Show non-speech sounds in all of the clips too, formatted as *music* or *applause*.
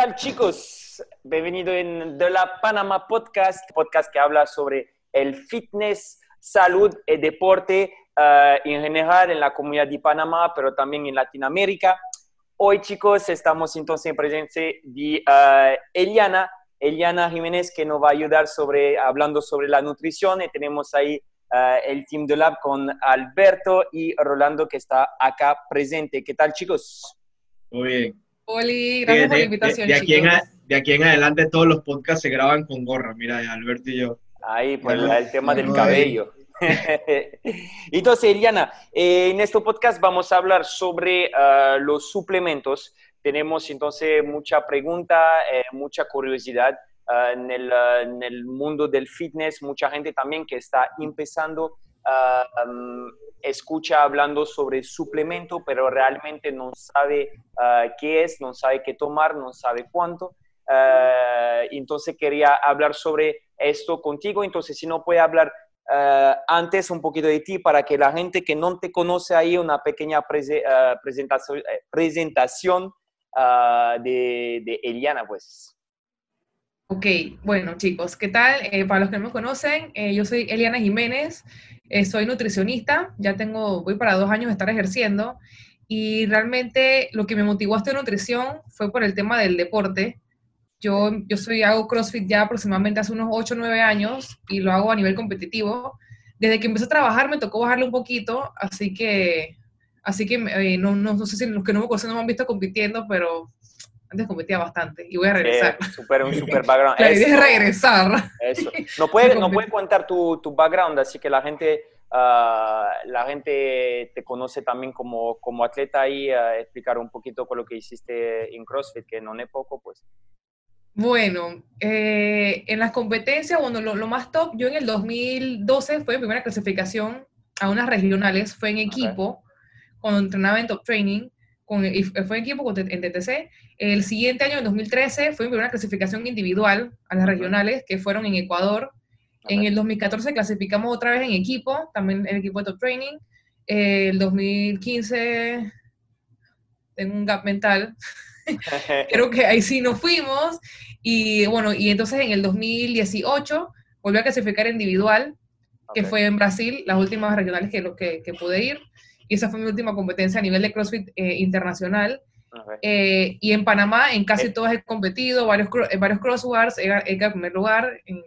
¿Qué tal chicos? Bienvenido en The La Panama Podcast, podcast que habla sobre el fitness, salud y deporte en general en la comunidad de Panamá, pero también en Latinoamérica. Hoy chicos estamos entonces en presencia de uh, Eliana, Eliana Jiménez que nos va a ayudar sobre, hablando sobre la nutrición y tenemos ahí uh, el team de Lab con Alberto y Rolando que está acá presente. ¿Qué tal chicos? Muy bien. Oli, gracias por la invitación. De, de, aquí en, de, aquí en, adelante todos los podcasts se graban con gorra, mira, Alberto y yo. Ahí, pues bueno, el tema del cabello. *laughs* Entonces, Eliana, eh, en este podcast vamos a hablar sobre uh, los suplementos. Tenemos entonces mucha pregunta, eh, mucha curiosidad uh, en, el, uh, en, el, mundo del fitness, mucha gente también que está empezando Um, escucha hablando sobre suplemento, pero realmente no sabe uh, qué es, no sabe qué tomar, no sabe cuánto. Uh, entonces quería hablar sobre esto contigo. Entonces, si no puede hablar antes un poquito de ti para que la gente que no te conoce ahí, una pequeña eh, presentación de, de Eliana, pues. Ok, bueno chicos, ¿qué tal? Eh, para los que no me conocen, eh, yo soy Eliana Jiménez, eh, soy nutricionista, ya tengo, voy para dos años de estar ejerciendo y realmente lo que me motivó a estudiar nutrición fue por el tema del deporte. Yo, yo soy, hago CrossFit ya aproximadamente hace unos 8 o 9 años y lo hago a nivel competitivo. Desde que empecé a trabajar me tocó bajarle un poquito, así que, así que no, no, no sé si los que no me conocen no me han visto compitiendo, pero antes competía bastante y voy a regresar. Eh, super, un super *laughs* background. La idea es regresar. Eso. *laughs* No puede, no puede contar tu, tu, background, así que la gente, uh, la gente te conoce también como, como atleta y uh, explicar un poquito con lo que hiciste en CrossFit, que no es poco, pues. Bueno, eh, en las competencias, bueno, lo, lo, más top, yo en el 2012 fue mi primera clasificación a unas regionales, fue en equipo, okay. cuando entrenaba en top training con, y fue en equipo con, en TTC. El siguiente año, en 2013, fue mi primera clasificación individual a las regionales, que fueron en Ecuador. En el 2014 clasificamos otra vez en equipo, también en equipo de top training. El 2015, tengo un gap mental, *laughs* creo que ahí sí nos fuimos. Y bueno, y entonces en el 2018 volví a clasificar individual, que fue en Brasil, las últimas regionales que, que, que pude ir y esa fue mi última competencia a nivel de CrossFit eh, internacional. Eh, y en Panamá, en casi eh. todas he competido, varios, varios crosswars, he, he quedado en primer lugar, en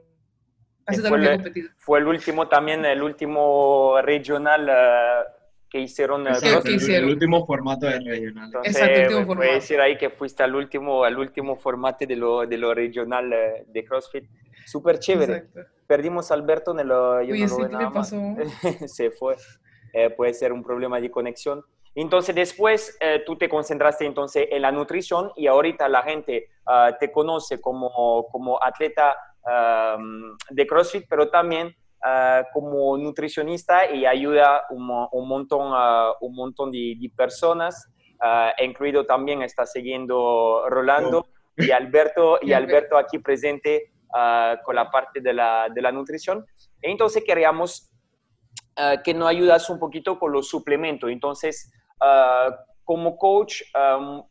casi lo que he competido. Fue el último también, el último regional uh, que hicieron. Exacto, el, el, último formato de regional. Entonces, Exacto, el último formato. decir ahí que fuiste al último, al último formato de lo, de lo regional uh, de CrossFit. Súper chévere. Exacto. Perdimos a Alberto en el... Yo Oye, no sí, lo ¿qué le pasó? *laughs* Se fue eh, puede ser un problema de conexión. Entonces después eh, tú te concentraste entonces en la nutrición y ahorita la gente uh, te conoce como, como atleta um, de CrossFit, pero también uh, como nutricionista y ayuda un, un montón, uh, un montón de, de personas, incluido también está siguiendo Rolando oh. y Alberto, y Alberto aquí presente con la parte de la, de la nutrición. Entonces queríamos uh, que nos ayudas un poquito con los suplementos. Entonces, uh, como coach, um,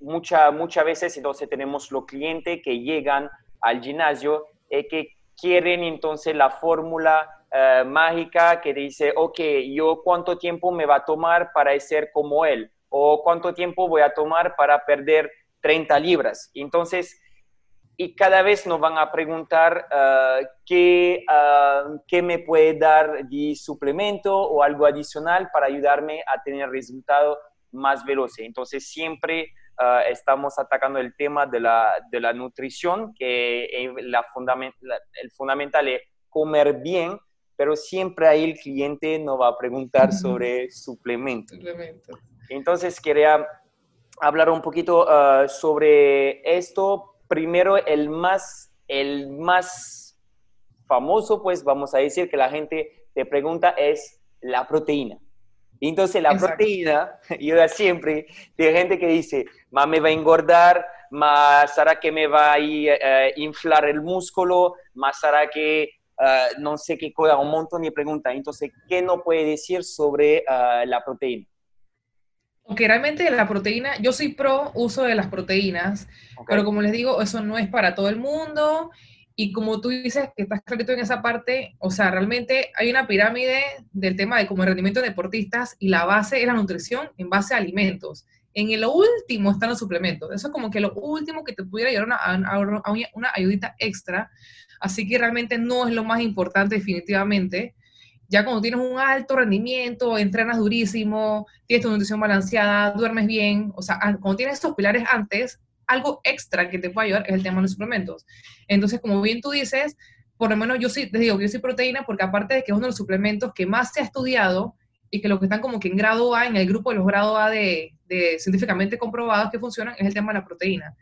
muchas mucha veces entonces tenemos los clientes que llegan al gimnasio y que quieren entonces la fórmula uh, mágica que dice, ok, yo cuánto tiempo me va a tomar para ser como él o cuánto tiempo voy a tomar para perder 30 libras. Entonces, y cada vez nos van a preguntar uh, qué, uh, qué, me puede dar de suplemento o algo adicional para ayudarme a tener resultado más veloz. Entonces siempre uh, estamos atacando el tema de la, de la nutrición, que la fundament la, el fundamental es comer bien, pero siempre ahí el cliente nos va a preguntar sobre suplementos. Suplemento. Entonces quería hablar un poquito sobre esto primero el más, el más famoso, pues vamos a decir que la gente te pregunta es la proteína. Entonces la Exacto. proteína, *laughs* yo siempre, hay gente que dice, más me va a engordar, más hará que me va a uh, inflar el músculo, más hará que uh, no sé qué cosa, un montón de preguntas. Entonces, ¿qué no puede decir sobre uh, la proteína? Aunque realmente la proteína, yo soy pro uso de las proteínas, pero como les digo, eso no es para todo el mundo. Y como tú dices que estás clarito en esa parte, o sea, realmente hay una pirámide del tema de como el rendimiento de deportistas y la base es la nutrición en base a alimentos. En el último están los suplementos. Eso es como que lo último que te pudiera llevar a una, una ayudita extra. Así que realmente no es lo más importante definitivamente ya cuando tienes un alto rendimiento, entrenas durísimo, tienes tu nutrición balanceada, duermes bien, o sea, cuando tienes estos pilares antes, algo extra que te puede ayudar es el tema de los suplementos. Entonces, como bien tú dices, por lo menos yo sí, te digo que yo soy proteína porque aparte de que es uno de los suplementos que más se ha estudiado y que los que están como que en grado A, en el grupo de los grados A de, de científicamente comprobados que funcionan, es el tema de la proteína.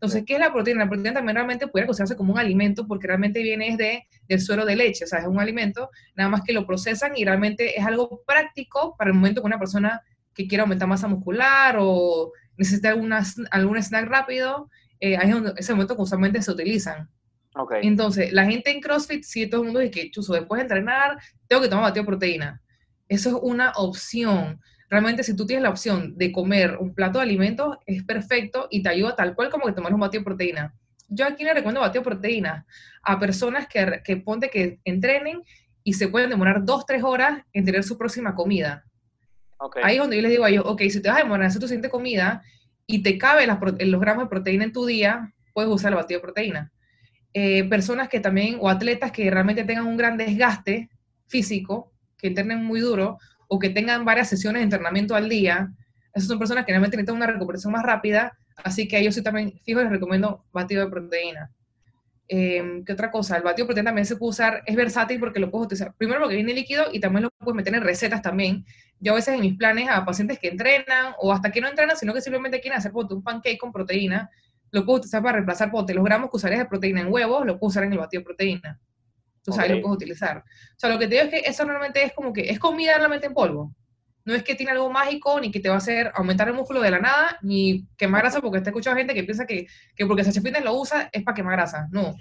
Entonces, ¿qué es la proteína? La proteína también realmente puede considerarse como un alimento porque realmente viene de, del suero de leche, o sea, es un alimento, nada más que lo procesan y realmente es algo práctico para el momento que una persona que quiera aumentar masa muscular o necesita alguna, algún snack rápido, eh, ahí es ese momento que usualmente se utilizan. Okay. Entonces, la gente en CrossFit, sí, todo el mundo dice que, chuzo, después de entrenar, tengo que tomar batido de proteína. Eso es una opción realmente si tú tienes la opción de comer un plato de alimentos, es perfecto y te ayuda tal cual como que tomar un batido de proteína. Yo aquí le recomiendo batido de proteína a personas que, que ponte que entrenen y se pueden demorar dos, tres horas en tener su próxima comida. Ahí es donde yo les digo a ellos, ok, si te vas a demorar en hacer tu siguiente comida y te cabe los gramos de proteína en tu día, puedes usar el batido de proteína. Eh, personas que también, o atletas que realmente tengan un gran desgaste físico, que entrenen muy duro, o que tengan varias sesiones de entrenamiento al día, esas son personas que realmente necesitan una recuperación más rápida, así que a ellos sí también, fijo, les recomiendo batido de proteína. Em, ¿Qué otra cosa? El batido de proteína también se puede usar, es versátil porque lo puedes utilizar, primero porque viene líquido y también lo puedes meter en recetas también. Yo a veces en mis planes a pacientes que entrenan o hasta que no entrenan, sino que simplemente quieren hacer un pancake con proteína, lo puedo utilizar para reemplazar ponte, los gramos que usarías de proteína en huevos, lo puedo usar en el batido de proteína. Tú sabes, lo puedes utilizar. O sea, lo que te digo es que eso normalmente es como que es comida realmente en polvo. No es que tiene algo mágico, ni que te va a hacer aumentar el músculo de la nada, ni quemar grasa, porque te he escuchado gente que piensa que, que porque se Fitness lo usa es para quemar grasa. No.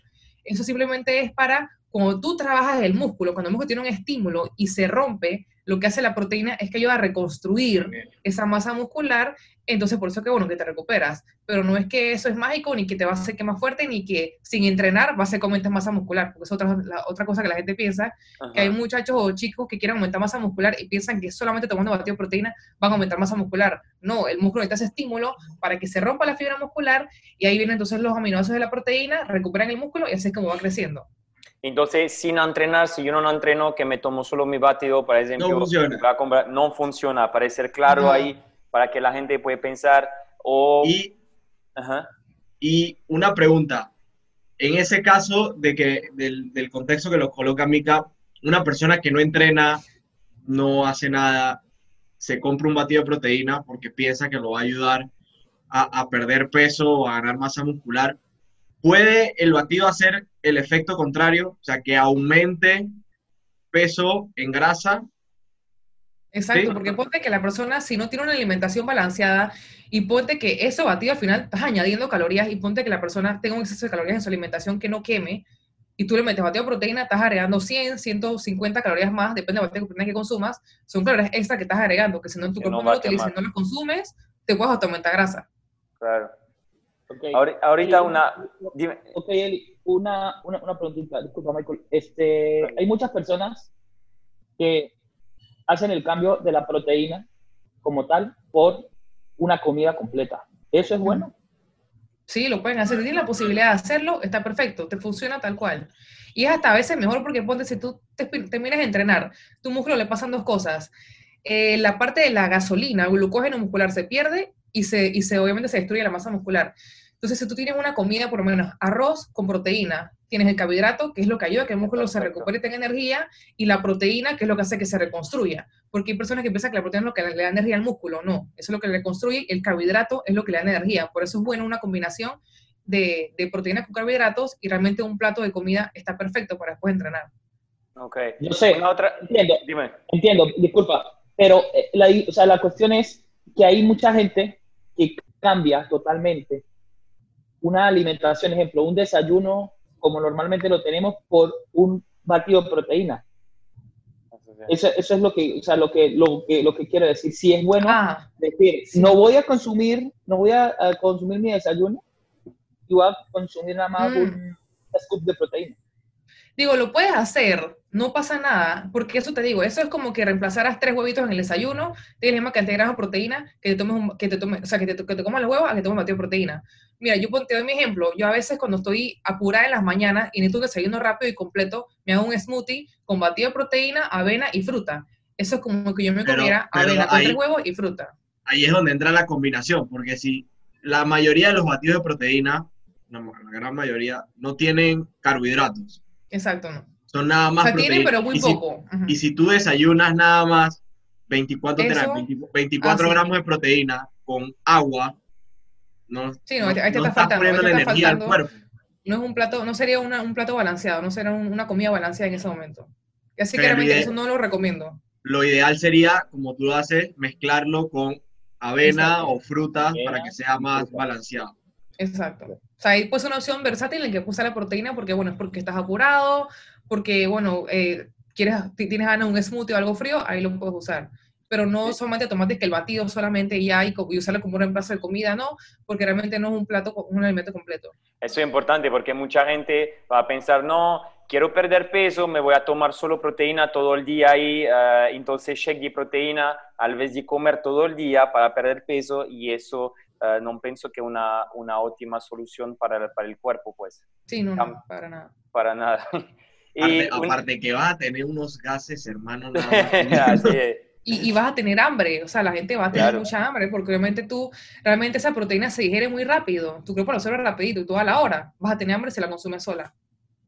Eso simplemente es para cuando tú trabajas el músculo, cuando el músculo tiene un estímulo y se rompe, lo que hace la proteína es que ayuda a reconstruir esa masa muscular entonces por eso que bueno que te recuperas, pero no es que eso es mágico, ni que te va a hacer que más fuerte, ni que sin entrenar va a aumentes masa muscular, porque es otra, otra cosa que la gente piensa, que hay muchachos o chicos que quieren aumentar masa muscular y piensan que solamente tomando batido de proteína van a aumentar masa muscular. No, el músculo necesita ese estímulo para que se rompa la fibra muscular y ahí vienen entonces los aminoácidos de la proteína, recuperan el músculo y así es como va creciendo. Entonces, sin entrenar, si yo no, entreno, que me tomo solo mi batido, por ejemplo, no funciona, no funciona. Para ser claro ahí para que la gente pueda pensar o... Y, y una pregunta, en ese caso de que, del, del, contexto que lo coloca Mika, una persona que no entrena, no hace nada, se compra un batido de proteína porque piensa que lo va a ayudar a, a perder peso o a ganar masa muscular, ¿puede el batido hacer el efecto contrario? O sea, que aumente peso en grasa Exacto, porque ponte que la persona, si no tiene una alimentación balanceada, y ponte que eso batido al final estás añadiendo calorías, y ponte que la persona tenga un exceso de calorías en su alimentación que no queme, y tú le metes batido de proteína, estás agregando 100, 150 calorías más, depende de la proteína que consumas, son calorías extra que estás agregando, que si no en tu cuerpo no, lo utilizas, no las consumes, te puedes aumentar grasa. Claro. Ahorita una... Dime. Ok, Eli, una, una, una preguntita, disculpa Michael. Este, hay muchas personas que hacen el cambio de la proteína como tal por una comida completa. ¿Eso es bueno? Sí, lo pueden hacer. Si tienen la posibilidad de hacerlo, está perfecto, te funciona tal cual. Y es hasta a veces mejor porque ponte, si tú te, terminas de entrenar, tu músculo le pasan dos cosas. Eh, la parte de la gasolina, el glucógeno muscular se pierde y se, y se obviamente se destruye la masa muscular. Entonces, si tú tienes una comida, por lo menos arroz con proteína, tienes el carbohidrato, que es lo que ayuda a que el músculo se recupere y tenga energía, y la proteína, que es lo que hace que se reconstruya. Porque hay personas que piensan que la proteína es lo que le da energía al músculo. No, eso es lo que le reconstruye, el carbohidrato es lo que le da energía. Por eso es bueno una combinación de, de proteínas con carbohidratos y realmente un plato de comida está perfecto para después entrenar. Ok. Yo sé, otra... entiendo, Dime. entiendo, disculpa, pero eh, la, o sea, la cuestión es que hay mucha gente que cambia totalmente una alimentación, ejemplo, un desayuno como normalmente lo tenemos por un batido de proteína. Eso, eso, es lo que, o sea, lo que, lo que, lo que quiero decir. Si es bueno ah, decir, no voy a consumir, no voy a, consumir mi desayuno y voy a consumir nada más mm. un scoop de proteína. Digo, lo puedes hacer, no pasa nada, porque eso te digo, eso es como que reemplazaras tres huevitos en el desayuno, tienes misma cantidad de proteína, que te tomes, que te tomes, o sea, que te, que te comas los huevos a que tomes batido de proteína. Mira, yo te doy mi ejemplo, yo a veces cuando estoy apurada en las mañanas y necesito un desayuno rápido y completo, me hago un smoothie con batido de proteína, avena y fruta. Eso es como que yo me comiera avena con tres huevos y fruta. Ahí es donde entra la combinación, porque si la mayoría de los batidos de proteína, la gran mayoría, no tienen carbohidratos, Exacto, no. Son nada más. O sea, tienen, pero muy poco. y si tú desayunas nada más 24, 24 gramos de proteína con agua, no, sí, no, no, ahí te está faltando, poniendo la energía al cuerpo. No es un plato, no sería una, un plato balanceado, no sería una comida balanceada en ese momento. Y así que realmente eso no lo recomiendo. Lo ideal sería, como tú lo haces, mezclarlo con avena o fruta para que sea más balanceado. Exacto. O sea, ahí pues una opción versátil en que puse la proteína porque, bueno, es porque estás apurado, porque, bueno, eh, quieres, tienes ganas de un smoothie o algo frío, ahí lo puedes usar. Pero no solamente tomate que el batido solamente ya y, y usarlo como un reemplazo de comida, no, porque realmente no es un plato, un alimento completo. Eso es importante porque mucha gente va a pensar, no, quiero perder peso, me voy a tomar solo proteína todo el día y uh, entonces shake de proteína al vez de comer todo el día para perder peso y eso uh, no pienso que una, una óptima solución para, para el cuerpo, pues. Sí, no, no para nada. Para nada. *laughs* y aparte, que vas a tener unos gases, hermano. *laughs* y, y, vas a tener hambre, o sea, la gente va a tener mucha hambre, porque obviamente tú, realmente esa proteína se digiere muy rápido, tu cuerpo lo absorbe rapidito y tú a la hora vas a tener hambre si la consumes sola.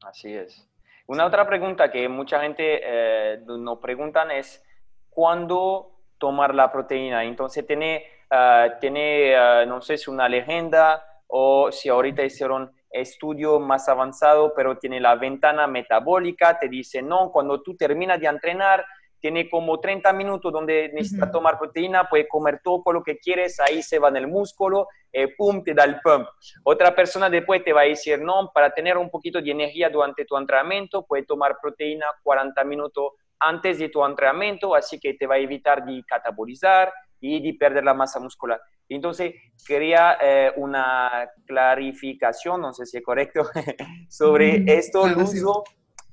Así es. Una otra pregunta que mucha gente eh, nos preguntan es, ¿cuándo tomar la proteína? Entonces, tiene, uh, tiene uh, no sé si una leyenda o si ahorita hicieron estudio más avanzado, pero tiene la ventana metabólica, te dice, no, cuando tú terminas de entrenar, tiene como 30 minutos donde necesita tomar proteína, puede comer todo lo que quieres, ahí se va en el músculo, eh, pum, te da el pump. Otra persona después te va a decir, no, para tener un poquito de energía durante tu entrenamiento, puede tomar proteína 40 minutos antes de tu entrenamiento, así que te va a evitar de catabolizar y de perder la masa muscular. Entonces, quería eh, una clarificación, no sé si es correcto, *laughs* sobre esto, el uso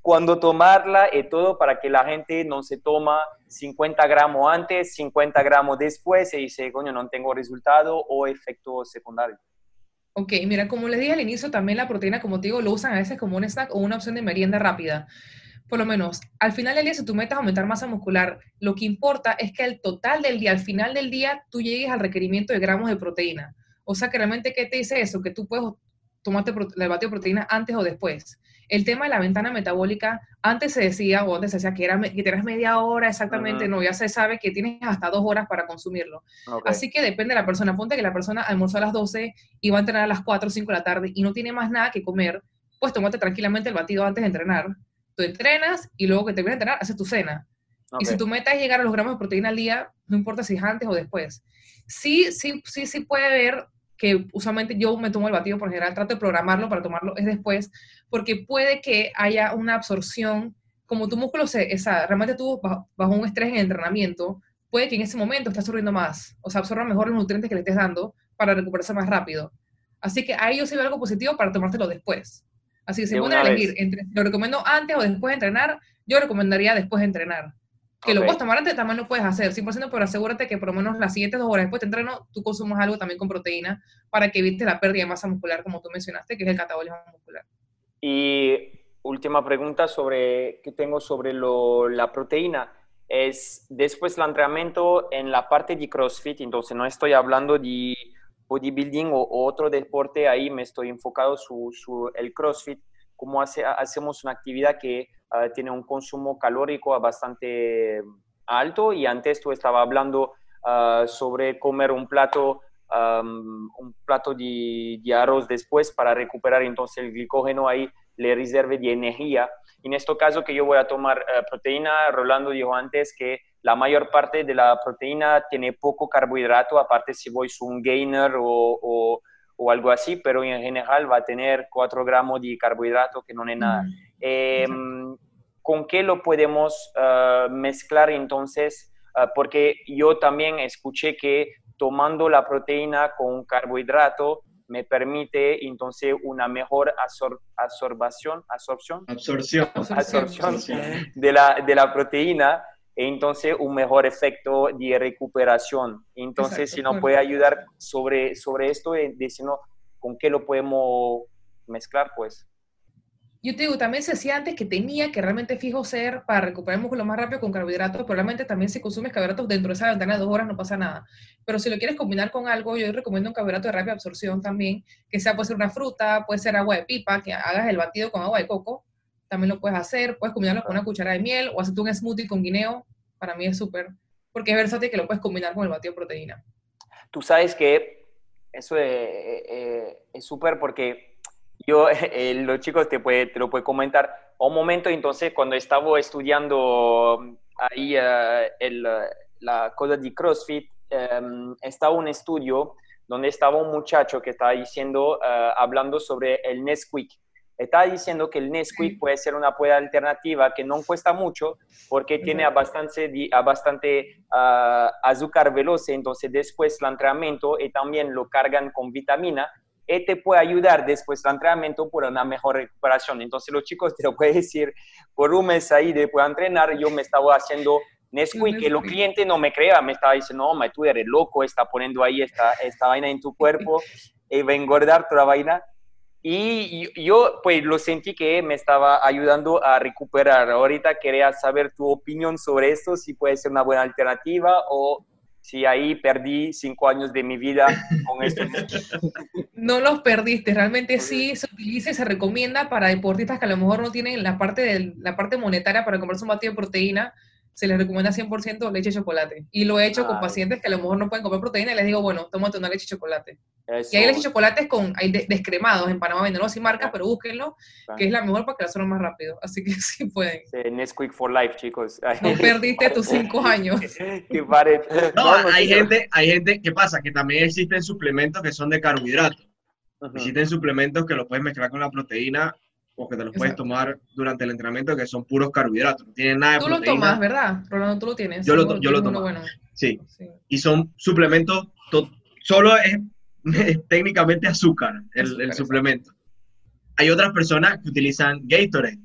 cuándo tomarla y todo para que la gente no se toma 50 gramos antes, 50 gramos después y dice, coño, no tengo resultado o efecto secundario. Ok, mira, como les dije al inicio, también la proteína, como te digo, lo usan a veces como un snack o una opción de merienda rápida. Por lo menos, al final del día, si tú metas aumentar masa muscular, lo que importa es que al total del día, al final del día, tú llegues al requerimiento de gramos de proteína. O sea, que realmente, ¿qué te dice eso? Que tú puedes tomarte el batido de proteína antes o después. El tema de la ventana metabólica, antes se decía, o antes se decía que, era, que tienes media hora exactamente, no, ya se sabe que tienes hasta dos horas para consumirlo. Así que depende de la persona. Ponte que la persona almorzó a las 12 y va a entrenar a las 4 o 5 de la tarde y no tiene más nada que comer, pues tómate tranquilamente el batido antes de entrenar. Tú entrenas y luego que te terminas de entrenar, haces tu cena. Y si tu meta es llegar a los gramos de proteína al día, no importa si es antes o después. Sí, sí, sí, sí puede haber que usualmente yo me tomo el batido por general, trato de programarlo para tomarlo es después, porque puede que haya una absorción, como tu músculo se, esa, realmente tú bajo, un estrés en el entrenamiento, puede que en ese momento estés absorbiendo más, o sea, absorba mejor los nutrientes que le estés dando para recuperarse más rápido. Así que ahí yo sí veo algo positivo para tomártelo después. Así que si pueden elegir entre lo recomiendo antes o después de entrenar, yo recomendaría después de entrenar. Que lo puedes tomar antes, también lo puedes hacer, 100%, pero asegúrate que por lo menos las siguientes dos horas después de entreno, tú consumas algo también con proteína para que evites la pérdida de masa muscular, como tú mencionaste, que es el catabolismo muscular. Y última pregunta sobre, que tengo sobre lo, la proteína. Es después del entrenamiento en la parte de CrossFit, entonces no estoy hablando de bodybuilding o, otro deporte, ahí me estoy enfocado su, su el CrossFit, cómo hace, hacemos una actividad que Ah, tiene un consumo calórico bastante alto y antes tú estaba hablando ah, sobre comer un plato, un plato de, arroz después para recuperar entonces el glicógeno ahí le reserve de energía. En este caso que yo voy a tomar eh, proteína, Rolando dijo antes que la mayor parte de la proteína tiene poco carbohidrato, aparte si voy a un gainer o, o, algo así, pero en general va a tener 4 gramos de carbohidrato que no es nada. Em, ¿con qué lo podemos uh, mezclar entonces? Uh, porque yo también escuché que tomando la proteína con carbohidrato me permite entonces una mejor absor absorción, absorción, absorción, absorción. de, la, de la proteína entonces un mejor efecto de recuperación. Entonces, si nos puede ayudar sobre, sobre esto, eh, diciendo con qué lo podemos mezclar, pues. Yo te digo, también se decía antes que tenía que realmente fijo ser para recuperar el músculo más rápido con carbohidratos, probablemente también si consumes carbohidratos dentro de esa ventana de dos horas no pasa nada. Pero si lo quieres combinar con algo, yo recomiendo un carbohidrato de rápida absorción también, que sea, puede ser una fruta, puede ser agua de pipa, que hagas el batido con agua de coco, también lo puedes hacer, puedes combinarlo con una cuchara de miel o hacerte un smoothie con guineo, para mí es súper, porque es versátil que lo puedes combinar con el batido de proteína. Tú sabes que eso es súper porque yo, *laughs* eh, los chicos te, puede, te lo pueden comentar. Un momento, entonces, cuando estaba estudiando ahí uh, el, la cosa de CrossFit, um, estaba un estudio donde estaba un muchacho que estaba diciendo, hablando sobre el Nesquik. Estaba diciendo que el Nesquik puede ser una buena alternativa que no cuesta mucho porque tiene a bastante, a bastante azúcar veloz, entonces después el entrenamiento y también lo cargan con vitamina. Te este puede ayudar después del entrenamiento por una mejor recuperación. Entonces los chicos te lo pueden decir, por un mes ahí después de entrenar, yo me estaba haciendo Nesquik, que los clientes no me creían, me estaba diciendo, no, tú eres loco, está poniendo ahí esta, esta vaina en tu cuerpo y *laughs* va a engordar toda la vaina. Y yo pues lo sentí que me estaba ayudando a recuperar. Ahorita quería saber tu opinión sobre esto, si puede ser una buena alternativa o si ahí perdí cinco años de mi vida con esto. *laughs* No los perdiste, realmente sí se utiliza y se recomienda para deportistas que a lo mejor no tienen la parte, de, la parte monetaria para comprarse un batido de proteína, se les recomienda 100% leche y chocolate. Y lo he hecho con pacientes que a lo mejor no pueden comer proteína y les digo, bueno, tómate una leche y chocolate. Y hay leche y chocolate con, hay descremados, en Panamá venden, no sin marca, pero búsquenlo, que es la mejor para que la suenen más rápido. *laughs* Así que sí pueden. Sí, Nesquik for life, chicos. *laughs* No perdiste tus cinco años. *laughs* no, hay gente, hay gente, ¿qué pasa? Que también existen suplementos que son de carbohidratos. Existen suplementos que lo puedes mezclar con la proteína o que te los puedes tomar durante el entrenamiento, que son puros carbohidratos, no tienen nada de Tú lo tomas, ¿verdad? Rolando, tú lo tienes. Yo lo, yo lo tomo. Sí. Y son suplementos, solo *laughs* es, técnicamente azúcar el, el suplemento. Hay otras personas que utilizan Gatorade.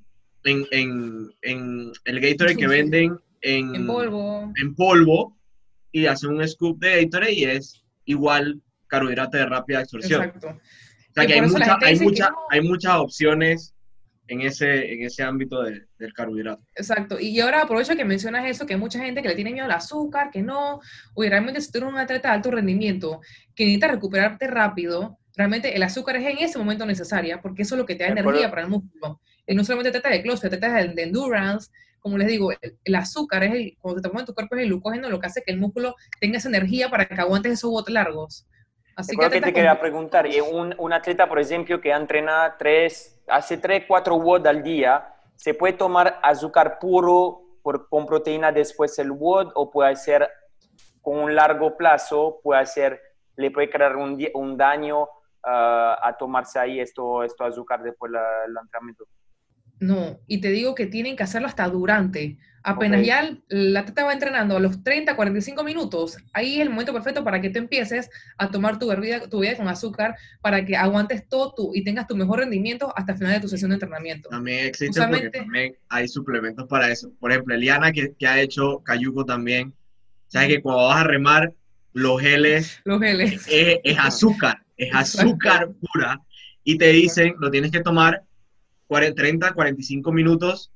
En, en, en el Gatorade que venden en, en, polvo. en polvo y hacen un scoop de Gatorade y es igual carbohidrato de rápida absorción. Exacto. O sea que hay, hay, mucha, hay muchas opciones en ese, en ese ámbito del carbohidrato. Exacto. Y ahora aprovecho que mencionas eso, que hay mucha gente que le tiene miedo al azúcar, que no. Oye, realmente si tú eres un atleta de alto rendimiento, que necesita recuperarte rápido, realmente el azúcar es en ese momento necesaria, porque eso es lo que te da energía para el músculo. Y no solamente trata de close, trata de, de endurance, como les digo, el, azúcar es el, cuando te tomas en tu cuerpo es el glucógeno lo que hace que el músculo tenga esa energía para que aguantes esos botes largos. Así que, te quería preguntar, un, un atleta, por ejemplo, que entrena tres, hace 3, 4 WOD al día, ¿se puede tomar azúcar puro por, con proteína después el WOD o puede ser con un largo plazo, puede ser, le puede crear un, un daño ah, a tomarse ahí esto, esto azúcar después del entrenamiento? No, y te digo que tienen que hacerlo hasta durante. Apenas ya la teta va entrenando a los 30, 45 minutos, ahí es el momento perfecto para que tú empieces a tomar tu bebida, tu bebida con azúcar para que aguantes todo tú y tengas tu mejor rendimiento hasta el final de tu sesión de entrenamiento. También porque también hay suplementos para eso. Por ejemplo, Eliana, que, que ha hecho Cayuco también, sabes que cuando vas a remar, los geles, los geles. Es, es azúcar, es azúcar pura. Y te dicen, lo tienes que tomar 30, 45 minutos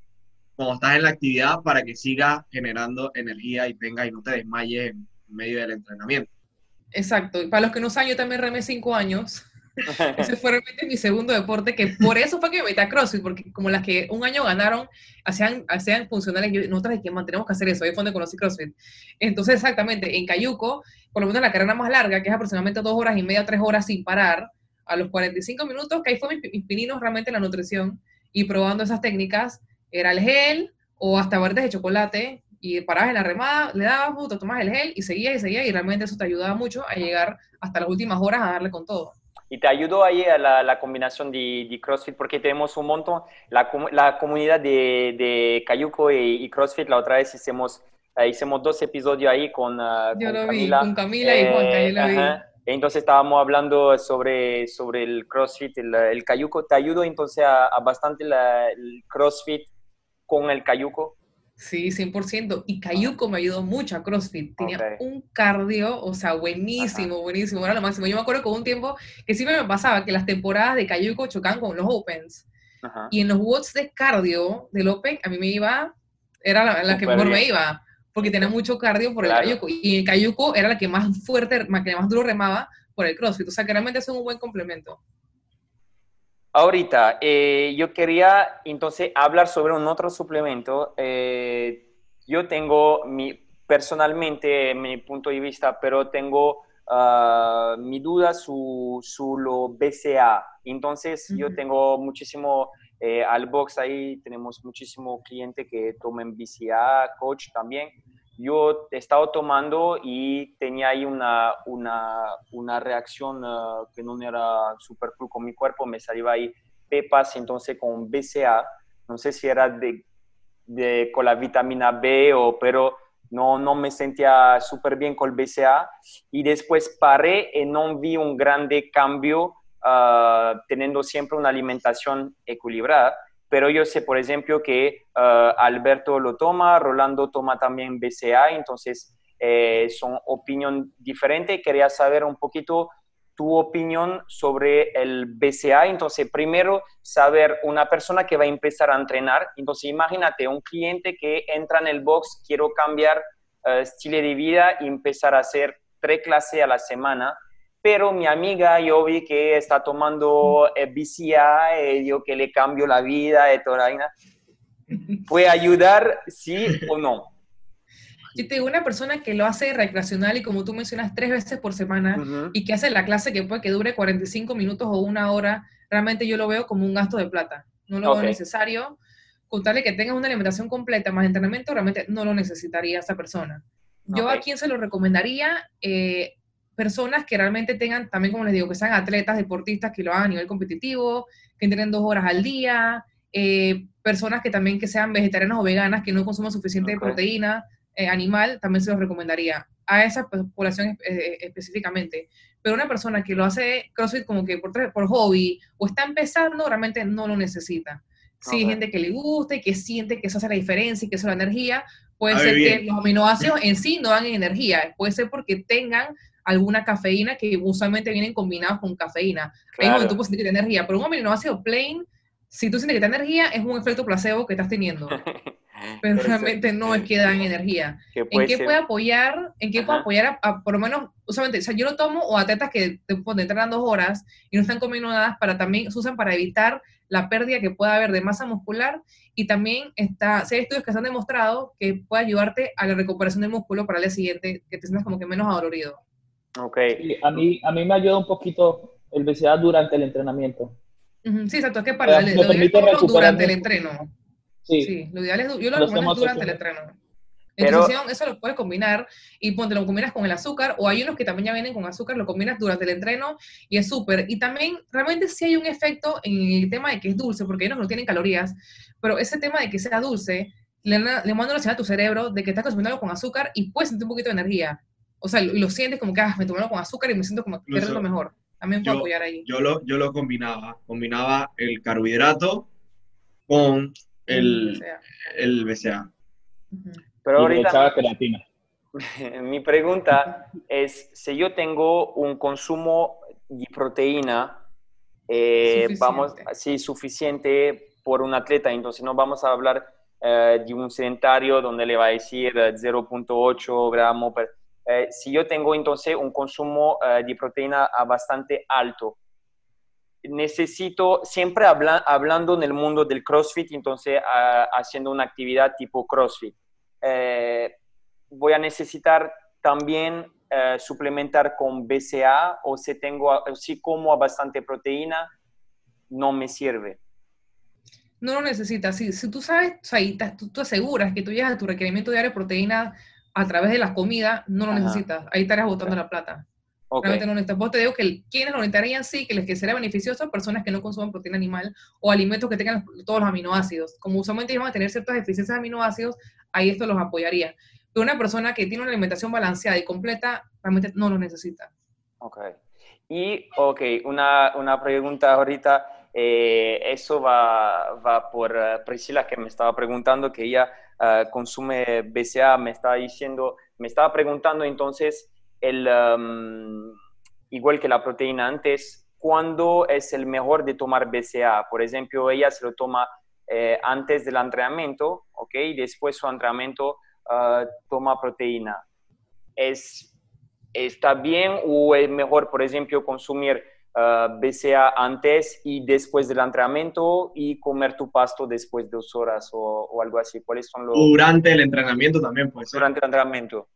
cuando estás en la actividad para que siga generando energía y tenga y no te desmayes en medio del entrenamiento. Exacto. Y para los que no saben, yo también remé cinco años. *laughs* Ese fue realmente mi segundo deporte, que por eso fue que me metí a CrossFit, porque como las que un año ganaron, hacían, hacían funcionales, yo, nosotros que mantenemos que hacer eso, ahí fue donde conocí CrossFit. Entonces, exactamente, en Cayuco, por lo menos la carrera más larga, que es aproximadamente dos horas y media, tres horas sin parar, a los 45 minutos, que ahí fue mis, pininos realmente la nutrición, y probando esas técnicas, era el gel o hasta verdes de chocolate, y parabas en la remada, le dabas, te tomas el gel y seguía y seguía, y realmente eso te ayudaba mucho a llegar hasta las últimas horas a darle con todo. Y te ayudó ahí a la, la combinación de, de, CrossFit porque tenemos un montón, la, la comunidad de, de Cayuco y, CrossFit, la otra vez hicimos, uh, hicimos dos episodios ahí con, uh, Yo lo Camila. Vi, con Camila y Juan, eh, vi. Entonces estábamos hablando sobre, sobre el CrossFit, el, el Cayuco. ¿Te ayudó entonces a, a bastante la, el CrossFit con el Cayuco? Sí, 100%. Y Cayuco me ayudó mucho a CrossFit. Tenía un cardio, o sea, buenísimo, buenísimo. Era lo máximo. Yo me acuerdo con un tiempo que siempre me pasaba que las temporadas de Cayuco chocaban con los Opens. Y en los watts de cardio del Open, a mí me iba, era la, que mejor me iba, porque tenía mucho cardio por el Cayuco. Y el Cayuco era la que más fuerte, la que más duro remaba por el CrossFit. O sea, que realmente es un buen complemento. Ahorita, eh, yo quería entonces hablar sobre un otro suplemento. Eh, yo tengo mi, personalmente mi punto de vista, pero tengo uh, mi duda sobre lo BCA. Entonces, yo tengo muchísimo, eh, al box ahí tenemos muchísimo cliente que tomen BCA, coach también. Yo he estado tomando y tenía ahí una, una, una reacción uh, que no era súper cool con mi cuerpo, me salía ahí pepas, entonces con BCA, no sé si era de, de, con la vitamina B o, pero no, no me sentía súper bien con el BCA y después paré y no vi un grande cambio uh, teniendo siempre una alimentación equilibrada pero yo sé, por ejemplo, que eh, Alberto lo toma, Rolando toma también BCA, entonces eh, son opinión diferente. Quería saber un poquito tu opinión sobre el BCA. Entonces, primero, saber una persona que va a empezar a entrenar. Entonces, imagínate un cliente que entra en el box, quiero cambiar uh, estilo de vida y empezar a hacer tres clases a la semana pero mi amiga yo vi que está tomando eh, BCA, eh, yo que le cambio la vida, de toda la ¿Puede ayudar, sí o no? Yo tengo una persona que lo hace recreacional y como tú mencionas, tres veces por semana y que hace la clase que puede que dure 45 minutos o una hora, realmente yo lo veo como un gasto de plata. No lo veo necesario. Contarle que tengas una alimentación completa más entrenamiento, realmente no lo necesitaría esa persona. Yo a quién se lo recomendaría, eh, personas que realmente tengan, también como les digo, que sean atletas, deportistas, que lo hagan a nivel competitivo, que entrenen dos horas al día, eh, personas que también que sean vegetarianas o veganas, que no consuman suficiente proteína eh, animal, también se los recomendaría a esa población eh, específicamente. Pero una persona que lo hace CrossFit como que por, por hobby o está empezando, realmente no lo necesita. Si hay gente que le gusta y que siente que eso hace la diferencia y que eso es la energía, puede ser que los aminoácidos en sí no dan energía, puede ser porque tengan alguna cafeína que usualmente vienen combinados con cafeína. Claro. Ahí donde tú puedes sentir energía, pero un aminoácido plain, si tú sientes que te da energía, es un efecto placebo que estás teniendo. *laughs* pero realmente no es que dan energía. ¿En qué puede apoyar? ¿En qué puede apoyar a, por lo menos, usualmente, o sea, yo lo tomo o atletas que te, te dos horas y no están comiendo nada para también, se usan para evitar la pérdida que pueda haber de masa muscular y también está, hay estudios que se han demostrado que puede ayudarte a la recuperación del músculo para el día siguiente, que te sientas como que menos adolorido. Ok. a, mí, a mí me ayuda un poquito el BCA durante el entrenamiento. Sí, exacto, es que para el, lo durante el entreno. Sí. sí. lo ideal es, yo lo recomiendo durante el entreno. Pero, eso lo puedes combinar y ponte, lo combinas con el azúcar, o hay unos que también ya vienen con azúcar, lo combinas durante el entreno y es súper. Y también, realmente sí hay un efecto en el tema de que es dulce, porque hay unos que no tienen calorías, pero ese tema de que sea dulce, le, le manda una señal a tu cerebro de que estás consumiendo con azúcar y puedes sentir un poquito de energía o sea, y lo sientes como que ah, me tomé con azúcar y me siento como que es lo mejor. También puedo apoyar ahí. Yo lo, yo lo combinaba, combinaba el carbohidrato con el, el BCA. Pero ahorita... *laughs* Mi pregunta es, si yo tengo un consumo de proteína, eh, vamos, sí, suficiente por un atleta, entonces no vamos a hablar eh, de un sedentario donde le va a decir 0.8 gramos, pero eh, si yo tengo entonces un consumo eh, de proteína bastante alto, necesito, siempre hablando en el mundo del CrossFit, entonces haciendo una actividad tipo CrossFit, eh, voy a necesitar también suplementar con BCA o si, tengo, si como bastante proteína, no me sirve. No lo necesitas. Si, tú sabes, o tú, aseguras que tú llegas a tu requerimiento diario de proteína a través de la comida, no lo necesitas. Ahí estarías botando la plata. Realmente no necesitas. Vos te digo que quienes lo necesitarían sí, que les que sería beneficioso personas que no consuman proteína animal o alimentos que tengan todos los aminoácidos. Como usualmente van a tener ciertas deficiencias de aminoácidos, ahí esto los apoyaría. Pero una persona que tiene una alimentación balanceada y completa, realmente no lo necesita. Ok. Y, ok, una, una pregunta ahorita, eh, eso va, va por uh, Priscila que me estaba preguntando, que ella uh, consume BCA, me estaba diciendo, me estaba preguntando entonces, el, igual que la proteína antes, ¿cuándo es el mejor de tomar BCA? Por ejemplo, ella se lo toma eh, antes del entrenamiento, ¿ok? Y después su entrenamiento uh, toma proteína. ¿Es, ¿Está bien o es mejor, por ejemplo, consumir uh, BCA antes y después del entrenamiento y comer tu pasto después de dos horas o, o algo así? ¿Cuáles son los... Durante el entrenamiento también puede ser. Durante el entrenamiento.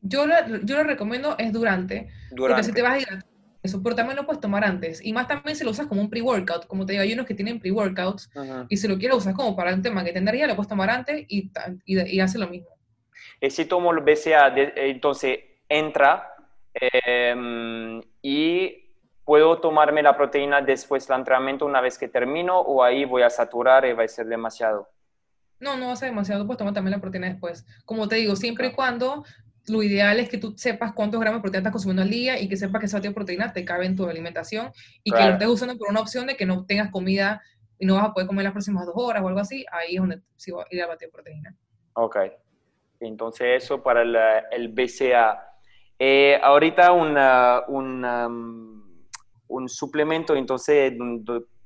Yo lo, yo lo recomiendo es durante, Durante. porque si te vas a hidratar, eso, pero también lo puedes tomar antes. Y más también si lo usas como un pre-workout, como te digo, hay unos que tienen pre-workouts, Ujú. y si lo quieres usar como para un tema que tendría, lo puedes tomar antes y, y, y hace lo mismo. Y si tomo el BCA, de- eh, entonces entra em, y puedo tomarme la proteína después del entrenamiento una vez que termino o ahí voy a saturar y va a ser demasiado. No, no va a ser demasiado, puedes tomar también la proteína después. Como te digo, siempre y cuando lo ideal es que tú sepas cuántos gramos de proteína estás consumiendo al día y que sepas que esa de proteína te cabe en tu alimentación y que Claro. lo estés usando por una opción de que no tengas comida y no vas a poder comer las próximas dos horas o algo así, ahí es donde sí va a ir a batir proteína. Ok. Entonces eso para el, el BCA. Eh, ahorita una- un, um, un suplemento, entonces,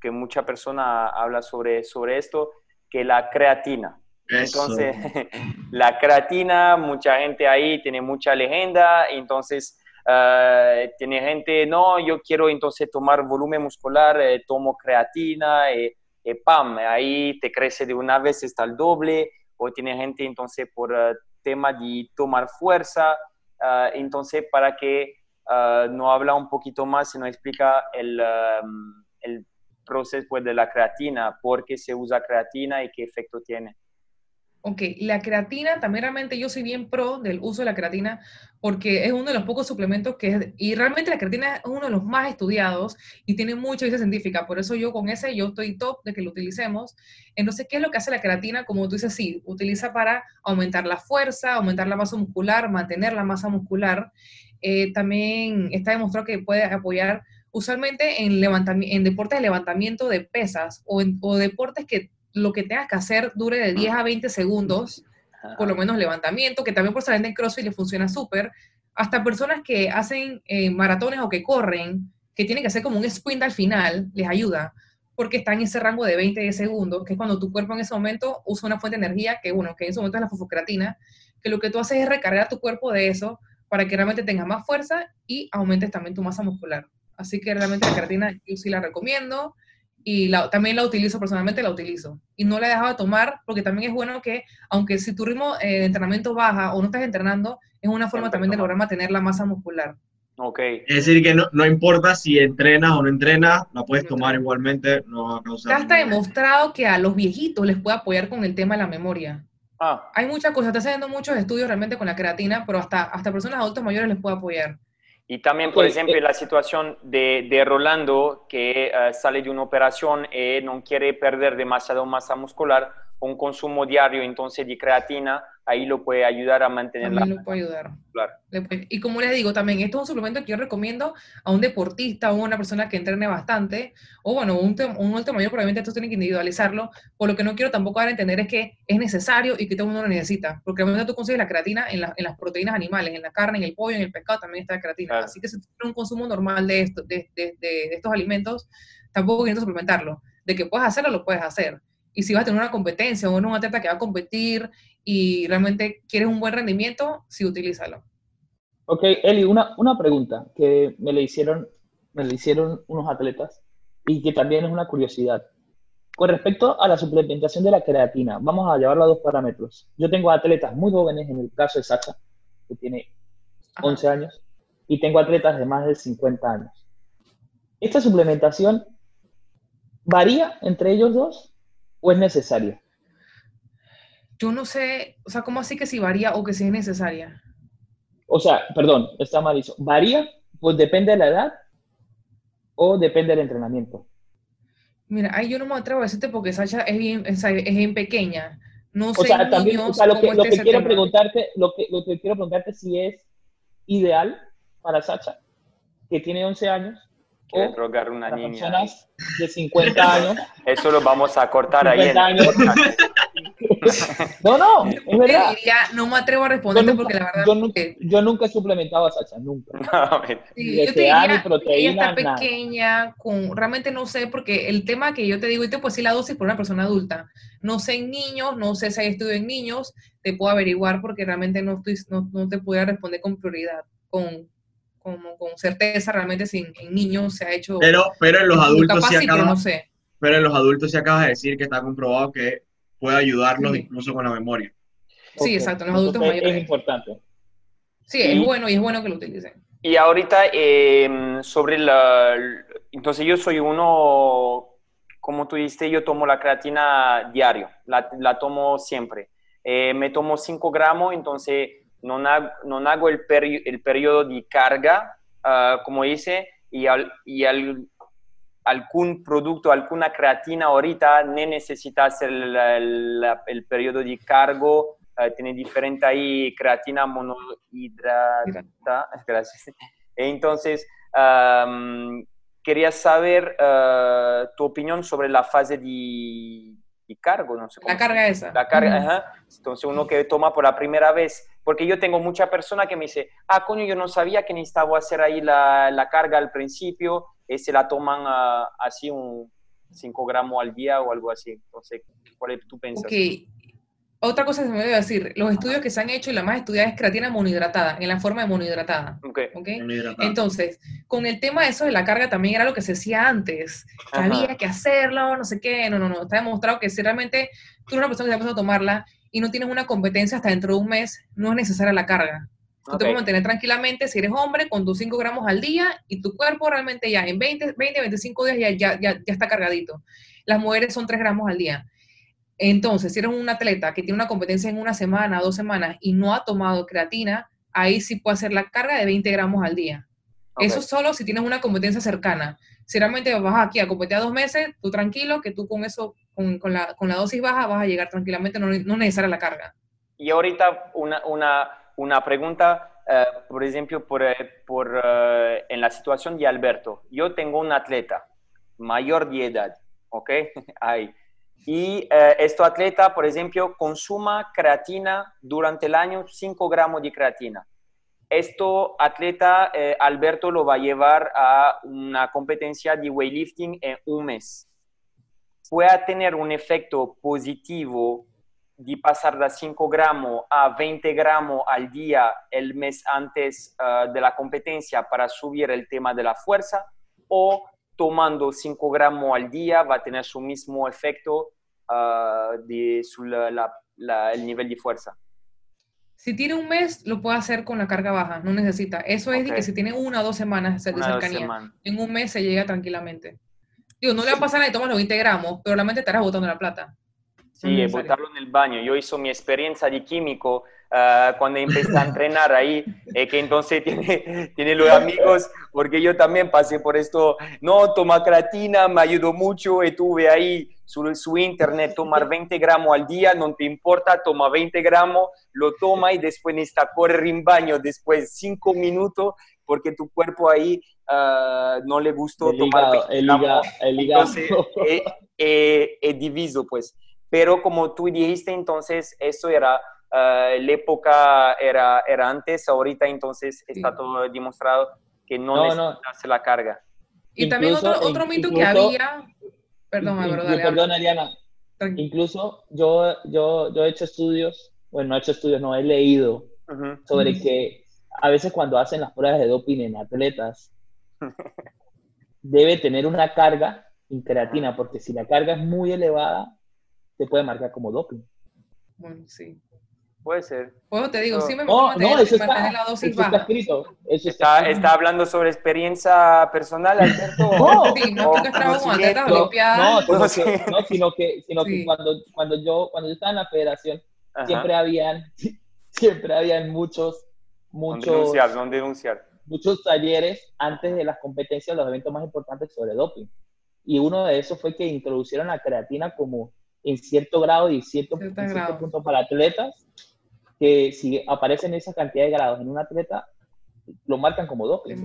que mucha persona habla sobre, sobre esto, que la creatina. Eso. Entonces, *laughs* la creatina, mucha gente ahí tiene mucha leyenda, entonces eh, tiene gente, no, yo quiero entonces tomar volumen muscular, eh, tomo creatina, eh, eh, pam, ahí te crece de una vez hasta el doble, o tiene gente entonces por eh, tema de tomar fuerza, eh, entonces para que eh, no habla un poquito más y no explica el, um, el proceso pues, de la creatina, por qué se usa creatina y qué efecto tiene. Ok, la creatina, también realmente yo soy bien pro del uso de la creatina porque es uno de los pocos suplementos que es, y realmente la creatina es uno de los más estudiados y tiene mucha evidencia científica, por eso yo con ese yo estoy top de que lo utilicemos. Entonces, ¿qué es lo que hace la creatina? Como tú dices, sí, utiliza para aumentar la fuerza, aumentar la masa muscular, mantener la masa muscular. Eh, también está demostrado que puede apoyar usualmente en, en deportes de levantamiento de pesas o, en, o deportes que lo que tengas que hacer dure de 10 a 20 segundos, por lo menos levantamiento, que también por salir en CrossFit le funciona súper, hasta personas que hacen eh, maratones o que corren, que tienen que hacer como un sprint al final, les ayuda, porque está en ese rango de 20 segundos, que es cuando tu cuerpo en ese momento usa una fuente de energía, que bueno, que en ese momento es la fosfocreatina, que lo que tú haces es recargar tu cuerpo de eso para que realmente tengas más fuerza y aumentes también tu masa muscular. Así que realmente la creatina yo sí la recomiendo y la- también la utilizo, personalmente la utilizo. Y no la he dejado de tomar porque también es bueno que, aunque si tu ritmo eh, de entrenamiento baja o no estás entrenando, es una forma Siempre también de lograr mantener la masa muscular. Ok, Es decir, que no, no importa si entrenas o no entrenas, la puedes No tomar igualmente, no va a causar. Está demostrado que a los viejitos les puede apoyar con el tema de la memoria. ah, Hay muchas cosas, está haciendo muchos estudios realmente con la creatina, pero hasta, hasta personas adultas mayores les puede apoyar. Y también, por ejemplo, eh. la situación de, de Rolando, que eh, sale de una operación y no quiere perder demasiado masa muscular, un consumo diario entonces de creatina, ahí lo puede ayudar a mantener la También lo puede ayudar. puede- Y como les digo, también esto es un suplemento que yo recomiendo a un deportista o a una persona que entrene bastante, o bueno, un, un adulto mayor, probablemente esto tiene que individualizarlo, por lo que no quiero tampoco dar a entender es que es necesario y que todo el mundo lo necesita, porque realmente tú consigues la creatina en, la- en las proteínas animales, en la carne, en el pollo, en el pescado también está la creatina, Claro. así que si tú tienes un consumo normal de, esto, de, de- de- estos alimentos, tampoco necesitas suplementarlo, de que puedes hacerlo, lo puedes hacer. Y si vas a tener una competencia o un atleta que va a competir y realmente quieres un buen rendimiento, sí, utilízalo. Ok, Eli, una, una pregunta que me le, hicieron, me le hicieron unos atletas y que también es una curiosidad. Con respecto a la suplementación de la creatina, vamos a llevarlo a dos parámetros. Yo tengo atletas muy jóvenes, en el caso de Sacha, que tiene Ajá. 11 años, y tengo atletas de más de 50 años. ¿Esta suplementación varía entre ellos dos o es necesaria? Yo no sé, o sea, ¿cómo así que si varía o que si es necesaria? O sea, perdón, está mal dicho. ¿Varía pues depende de la edad o depende del entrenamiento. Mira, ahí yo no me atrevo a decirte porque Sacha es bien, es, es bien pequeña. No sé O sea, también, niños o sea, lo que, lo que quiero tema. preguntarte, lo que, lo que quiero preguntarte si es ideal para Sacha, que tiene 11 años, o drogar una para niña. personas de 50 años. Eso lo vamos a cortar ahí en 50 el años. *laughs* No, no, es verdad. diría, no me atrevo a nunca, porque la verdad yo, nunca, que- yo nunca he suplementado a Sacha, nunca. *laughs* No. Sí, Ni yo te diría, ella proteína, está nada. pequeña, con, realmente no sé, porque el tema que yo te digo, y te puedo decir la dosis por una persona adulta, no sé en niños, no sé si hay estudio en niños, te puedo averiguar porque realmente no, estoy, no, no te puedo responder con prioridad, con, como, con certeza realmente si en, niños se ha hecho... Pero, pero en los adultos capaz sí pero acabas, no sé. pero en los adultos sí acabas de decir que está comprobado que puede ayudarnos Sí. incluso con la memoria. Sí, Ok, exacto, en los adultos entonces mayores. Es importante. Sí, Y- es bueno y es bueno que lo utilicen. Y ahorita, eh, sobre la... Entonces yo soy uno, como tú dijiste, yo tomo la creatina diario, la, la tomo siempre. Eh, me tomo 5 gramos, entonces no, no hago el, peri- el periodo de carga, ah, como dice, y, al, y al- algún producto, alguna creatina ahorita no necesita hacer el, el- el periodo de cargo, eh, tiene diferente ahí creatina monohidrata, *laughs* gracias. Entonces, am, quería saber eh, tu opinión sobre la fase de, de cargo, no sé cómo La carga esa. la carga, Ujú. ajá. Entonces uno que toma por la primera vez, porque yo tengo mucha persona que me dice, ah, coño, yo no sabía que necesitaba hacer ahí la, la carga al principio, y se la toman así un 5 gramos al día o algo así. Entonces, ¿cuál es tu pensas? Ok. Otra cosa que se me debe decir, los estudios que se han hecho y la más estudiada es creatina monohidratada, en la forma de monohidratada. Ok. ¿ok? Muy hidratado. Entonces, con el tema de eso de la carga también era lo que se hacía antes, que había que hacerlo, no sé qué, no, no, no, está demostrado que si realmente tú eres una persona que está empezando a tomarla y no tienes una competencia hasta dentro de un mes, no es necesaria la carga. Tú te puedes mantener tranquilamente si eres hombre con tus 5 gramos al día y tu cuerpo realmente ya en 20, 20 25 días ya, ya, ya, ya está cargadito. Las mujeres son 3 gramos al día. Entonces, si eres un atleta que tiene una competencia en una semana, dos semanas y no ha tomado creatina, ahí sí puede hacer la carga de 20 gramos al día. Eso solo si tienes una competencia cercana. Si realmente vas aquí a competir a dos meses, tú tranquilo, que tú con eso, con, la, con la dosis baja, vas a llegar tranquilamente, no, no es necesaria la carga. Y ahorita una, una, una pregunta, eh, por ejemplo, por, eh, por, eh, en la situación de Alberto. Yo tengo un atleta mayor de edad, ¿ok? *laughs* Ahí. Y eh, este atleta, por ejemplo, consuma creatina durante el año, 5 gramos de creatina. Esto atleta, Alberto, lo va a llevar a una competencia de weightlifting en un mes. Puede tener un efecto positivo de pasar de 5 gramos a 20 gramos al día el mes antes ah, de la competencia para subir el tema de la fuerza o tomando 5 gramos al día va a tener su mismo efecto ah, de su- la- la- la- el nivel de fuerza. Si tiene un mes, lo puede hacer con la carga baja, no necesita. Eso es de que si tiene una o dos semanas de cercanía, semanas. en un mes se llega tranquilamente. Digo, no le va a pasar nada y tomas los 20 gramos, pero realmente estarás botando la plata. Sí, botarlo en el baño. Yo hice mi experiencia de químico ah, cuando empecé a entrenar ahí, eh, que entonces *laughs* tiene, tiene los amigos, porque yo también pasé por esto. No, toma creatina, me ayudó mucho, estuve ahí su, su internet, tomar 20 gramos al día, no te importa, toma 20 gramos, lo toma y después necesita correr en baño después 5 minutos, porque tu cuerpo ahí ah, no le gustó El tomar hígado, 20 el hígado, el hígado. Entonces, *laughs* eh, eh, eh, diviso, pues. Pero como tú dijiste, entonces, eso era, ah, la época era, era antes, ahorita entonces está Sí. todo demostrado que no, No, necesitas no. la carga. Y también Incluso- otro, otro mito que había... Perdón, Álvaro, dale, perdón, Ariana. Incluso yo, yo, yo he hecho estudios, bueno, no he hecho estudios, no, he leído sobre que a veces cuando hacen las pruebas de doping en atletas, debe tener una carga en creatina, porque si la carga es muy elevada, te puede marcar como doping. Bueno, sí. Puede ser. Pues te digo, No. sí me No, mantener, no, eso mantener está, la dosis eso está baja. escrito. Eso ¿Está, escrito. está hablando sobre experiencia personal, Alberto? No, Sí, no conocimiento. olimpiadas. No, sino No, que, no, sino que, sino que Sí. cuando, cuando, yo, cuando yo estaba en la federación, Ajá. siempre habían, *laughs* siempre habían muchos, No muchos, denunciar, no denunciar. Muchos talleres antes de las competencias, los eventos más importantes sobre doping. Y uno de esos fue que introducieron la creatina como en cierto grado y cierto, cierto punto para atletas, que si aparecen esa cantidad de grados en un atleta, lo marcan como doping.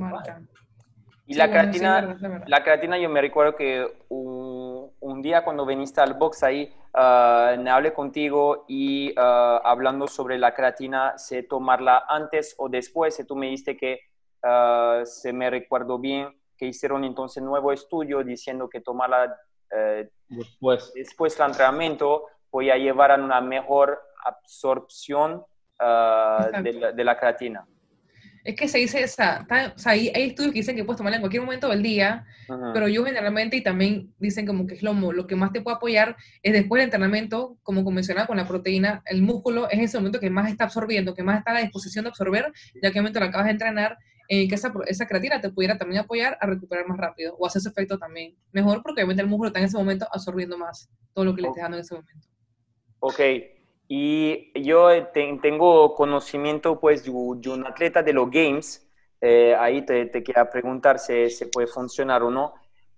Y la, creatina, la creatina, yo me recuerdo que un, un día cuando viniste al box ahí, uh, me hablé contigo y uh, hablando sobre la creatina, sé tomarla antes o después, y tú me dijiste que, uh, se me recuerdo bien, que hicieron entonces nuevo estudio diciendo que tomarla después. después del entrenamiento voy a llevar a una mejor absorción de la, de la creatina. Es que se dice, o sea, hay, estudios que dicen que puedes tomarla en cualquier momento del día, pero yo generalmente, y también dicen como que es lo, lo que más te puede apoyar es después del entrenamiento, como mencionaba con la proteína, el músculo es ese momento que más está absorbiendo, que más está a la disposición de absorber, ya que momento lo acabas de entrenar, eh, que esa, esa creatina te pudiera también apoyar a recuperar más rápido, o hacer ese efecto también. Mejor, porque obviamente el músculo está en ese momento absorbiendo más todo lo que le estés dando en ese momento. Ok, y yo tengo conocimiento pues de, un atleta de los Games, eh, ahí te, te quería preguntar si se puede funcionar o no,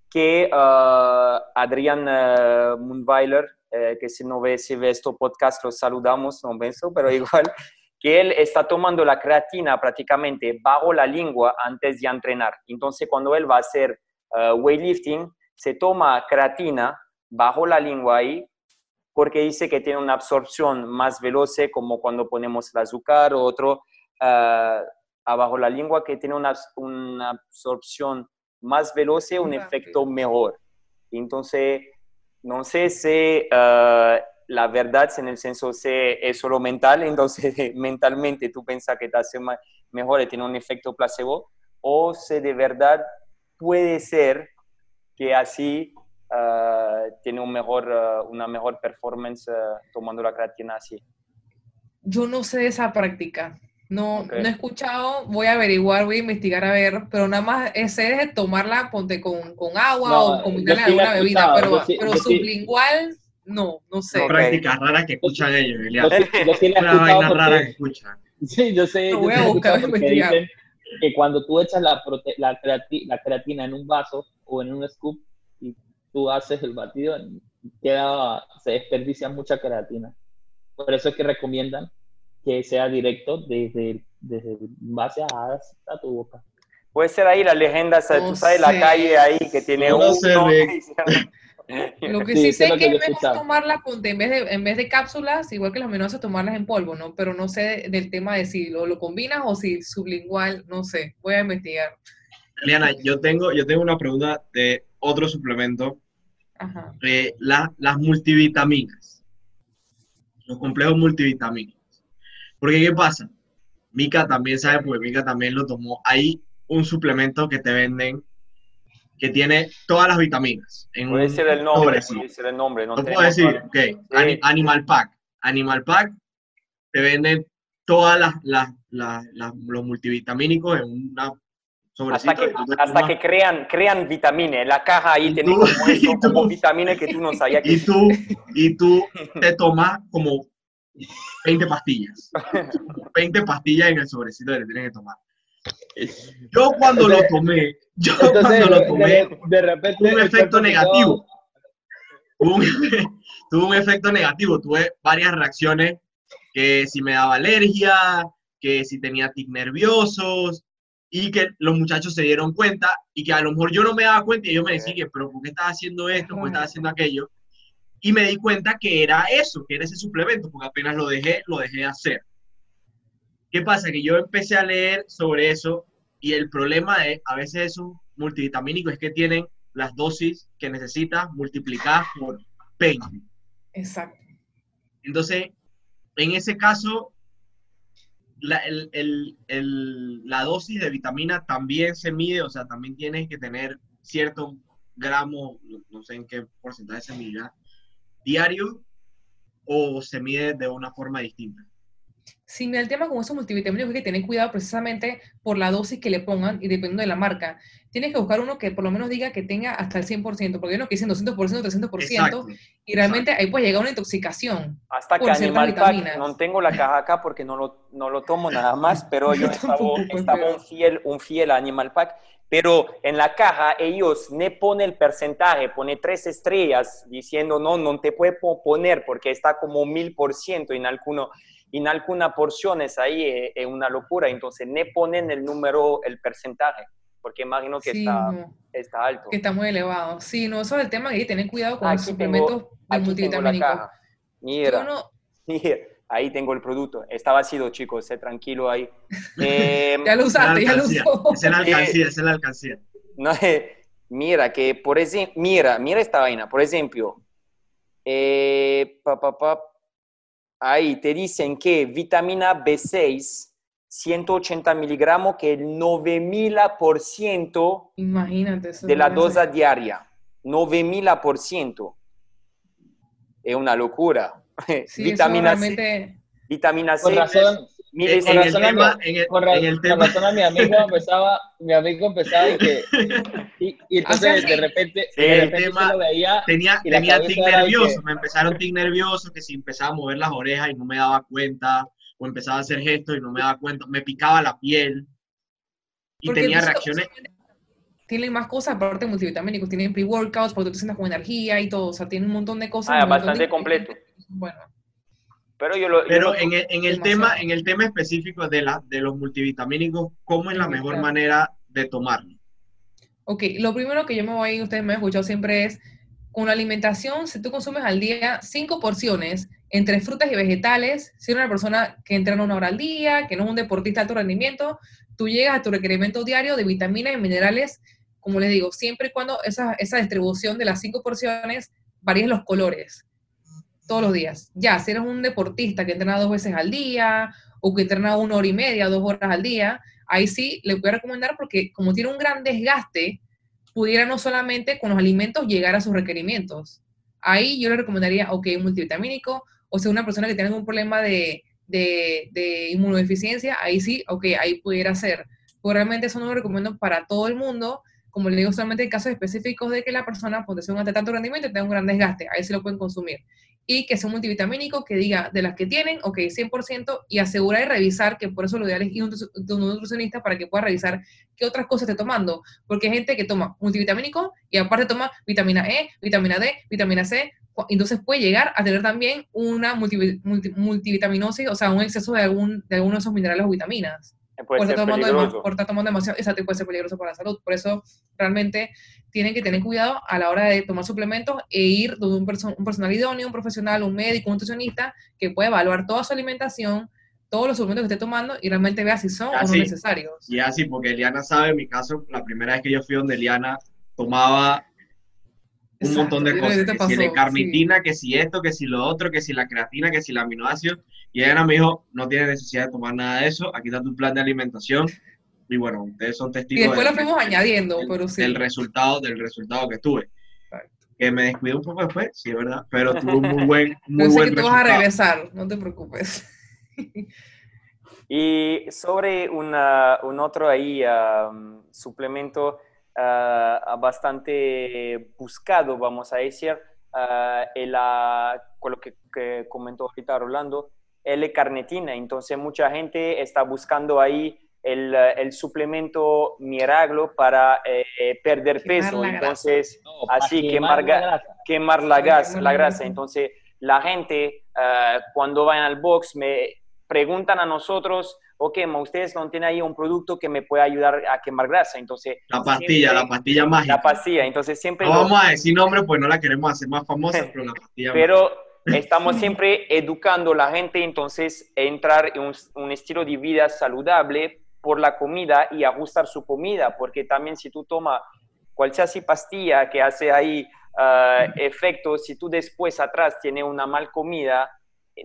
que uh, Adrián uh, Mundweiler, eh, que si no ve, si ve este podcast lo saludamos, no eso, pero *laughs* igual, que él está tomando la creatina prácticamente bajo la lengua antes de entrenar. Entonces cuando él va a hacer uh, weightlifting, se toma creatina bajo la lengua ahí porque dice que tiene una absorción más veloz, como cuando ponemos el azúcar o otro uh, abajo la lengua, que tiene una, una absorción más veloz, un efecto mejor. Entonces, no sé si uh, la verdad en el senso se es solo mental, entonces *laughs* mentalmente tú piensas que te hace mejor y tiene un efecto placebo, o si de verdad puede ser que así Ah, tiene un mejor, ah, una mejor performance ah, tomando la creatina así? Yo no sé de esa práctica. No, no he escuchado, voy a averiguar, voy a investigar a ver, pero nada más ese es tomarla, ponte con, con agua o con alguna bebida, pero, pero sublingual, no, no sé. Prácticas raras que escuchan ellos, Una vaina rara que escuchan. Sí, yo sé. voy a buscar, dicen que cuando tú echas la, la, la creatina en un vaso o en un scoop, tú haces el batido, queda, se desperdicia mucha creatina. Por eso es que recomiendan que sea directo desde, desde base a, tu boca. Puede ser ahí la leyenda, tú sabes, la calle ahí que tiene uno. Lo que sí, sé que, es mejor tomarla en vez, de, en vez de cápsulas, igual que las menores, tomarlas en polvo, ¿no? Pero no sé del tema de si lo, lo combinas o si sublingual, no sé. Voy a investigar. Eliana, yo tengo, yo tengo una pregunta de otro suplemento. Eh, las multivitaminas. Los complejos multivitamínicos. Porque, ¿qué pasa? Mica también sabe, porque Mica también lo tomó. Hay un suplemento que te venden que tiene todas las vitaminas. En puede ser el nombre, puede ser el nombre. No, puedo decir, ok. Animal Pack. Animal Pack te venden todas las, las, las, los multivitamínicos en una hasta que, hasta que crean, crean vitaminas. La caja ahí tiene como, *laughs* vitaminas que tú no sabías que... Y tú, y tú *laughs* te tomas como 20 pastillas. *laughs* 20 pastillas en el sobrecito que tienes que tomar. Yo cuando lo tomé, yo cuando lo tomé, de, repente tuve un efecto negativo. *laughs* tuve un efecto negativo, tuve varias reacciones, que si me daba alergia, que si tenía tic nerviosos, y que los muchachos se dieron cuenta y que a lo mejor yo no me daba cuenta y yo me decía, pero ¿por qué estás haciendo esto? ¿Por qué estás haciendo aquello? Y me di cuenta que era eso, que era ese suplemento, porque apenas lo dejé, lo dejé de hacer. ¿Qué pasa? Que yo empecé a leer sobre eso y el problema de a veces esos multivitamínicos es que tienen las dosis que necesitas multiplicadas por 20. Exacto. Entonces, en ese caso, la, el, el, la, dosis de vitamina también se mide, o sea, también tienes que tener cierto gramo, no sé en qué porcentaje se mide, diario o se mide de una forma distinta. Sí, mira, el tema con esos multivitamínicos es que tener cuidado precisamente por la dosis que le pongan y dependiendo de la marca. Tienes que buscar uno que por lo menos diga que tenga hasta el 100%, porque hay unos que dicen 200%, 300%, y realmente ahí puede llegar una intoxicación. Hasta que Animal Pack, no tengo la caja acá porque no lo, no lo tomo nada más, pero *laughs* yo, estaba, estaba un, fiel, un fiel Animal Pack pero en la caja ellos ne pone el porcentaje, pone tres estrellas diciendo no, no te puede poner porque está como mil por ciento en alguno en algunas porciones ahí es, eh, una locura, entonces ne ponen el número, el porcentaje, porque imagino que está, está alto. Que está muy elevado. Sí, no, eso es el tema que hay que tener cuidado con los suplementos de multivitamínicos. Mira, *laughs* mira, ahí tengo el producto. Está vacío, chicos, sé tranquilo ahí. *laughs* Eh, ya lo usaste, ya lo usó. Es la *laughs* alcancía, es la alcancía. No, eh, mira, que por ejemplo, mira, mira esta vaina, por ejemplo, eh, pa, pa, pa, ahí te dicen que vitamina B6, 180 miligramos, que el 9000% Imagínate de la dosis diaria. 9000%. Es una locura. *laughs* Sí, vitamina C. Vitamina C. Con razón, en, con razón, el tema, en el, con, en el tema. razón a mi amigo empezaba, mi amigo empezaba y que, y, y entonces de repente, sí, de repente el tema, lo veía tenía, tenía tic nervioso, que, me empezaron tic nervioso, que si empezaba a mover las orejas y no me daba cuenta, o empezaba a hacer gestos y no me daba cuenta, me picaba la piel, y Porque tenía reacciones... Tienen más cosas aparte de multivitamínicos, tienen pre-workouts, porque tú te sientas con energía y todo, o sea, tienen un montón de cosas. Ah, bastante completo. Bueno. Pero, yo lo, Pero en, el, en, el tema, en el tema específico de, la, de los multivitamínicos, ¿cómo es la mejor manera de tomarlo? Ok, lo primero que yo me voy, ustedes me han escuchado siempre es, con la alimentación, si tú consumes al día cinco porciones entre frutas y vegetales, si eres una persona que entrena una hora al día, que no es un deportista de alto rendimiento, tú llegas a tu requerimiento diario de vitaminas y minerales, como les digo, siempre y cuando esa, esa distribución de las cinco porciones varíe los colores todos los días. Ya, si eres un deportista que entrena dos veces al día o que entrena una hora y media, dos horas al día, ahí sí le voy a recomendar porque como tiene un gran desgaste, pudiera no solamente con los alimentos llegar a sus requerimientos. Ahí yo le recomendaría, ok, un multivitamínico, o sea, una persona que tiene algún problema de, de, de inmunodeficiencia, ahí sí, ok, ahí pudiera ser. Pero realmente eso no lo recomiendo para todo el mundo, como le digo, solamente en casos específicos de que la persona, pues, un de tanto rendimiento tenga un gran desgaste, ahí sí lo pueden consumir y que sea un multivitamínico que diga de las que tienen, ok, 100%, y asegurar y revisar, que por eso lo ideal es ir un nutricionista para que pueda revisar qué otras cosas esté tomando, porque hay gente que toma multivitamínico y aparte toma vitamina E, vitamina D, vitamina C, entonces puede llegar a tener también una multivitaminosis, o sea, un exceso de, algún, de alguno de esos minerales o vitaminas. Puede por, estar tomando por estar tomando demasiado, exacto, puede ser peligroso para la salud. Por eso realmente tienen que tener cuidado a la hora de tomar suplementos e ir donde un, un personal idóneo, un profesional, un médico, un nutricionista que pueda evaluar toda su alimentación, todos los suplementos que esté tomando y realmente vea si son o no necesarios. Y así, porque Eliana sabe, en mi caso, la primera vez que yo fui donde Eliana tomaba un montón de cosas, que si la carnitina, que si esto, que si lo otro, que si la creatina, que si la aminoácidos, y Eliana me dijo, no tiene necesidad de tomar nada de eso, aquí está tu plan de alimentación, y bueno, ustedes son testigos. Y después lo fuimos añadiendo, pero sí. Del resultado, del resultado que tuve. Que me descuidé un poco después, sí, es verdad, pero tuvo un muy *laughs* buen, muy no sé que tú vas a regresar, no te preocupes. *laughs* y sobre una, un otro ahí um, suplemento uh, bastante buscado, vamos a decir, uh, el, uh, con lo que, que comentó ahorita Rolando, L-carnetina. Entonces mucha gente está buscando ahí el, eh, el suplemento Miraglo para eh, perder peso. Entonces, así quemar, la quemar la, gas, la grasa. Entonces, la gente uh, cuando vayan al box me preguntan a nosotros, ok, ustedes no tienen ahí un producto que me pueda ayudar a quemar grasa. Entonces, la pastilla, la pastilla mágica. La pastilla, entonces siempre... No vamos a decir nombre, pues no la queremos hacer más famosa, pero la pastilla Pero estamos *laughs* siempre educando a la gente, entonces, entrar en un, un estilo de vida saludable por la comida y ajustar su comida, porque también si tú tomas cualquier pastilla que hace ahí uh, efecto, si tú después atrás tienes una mal comida,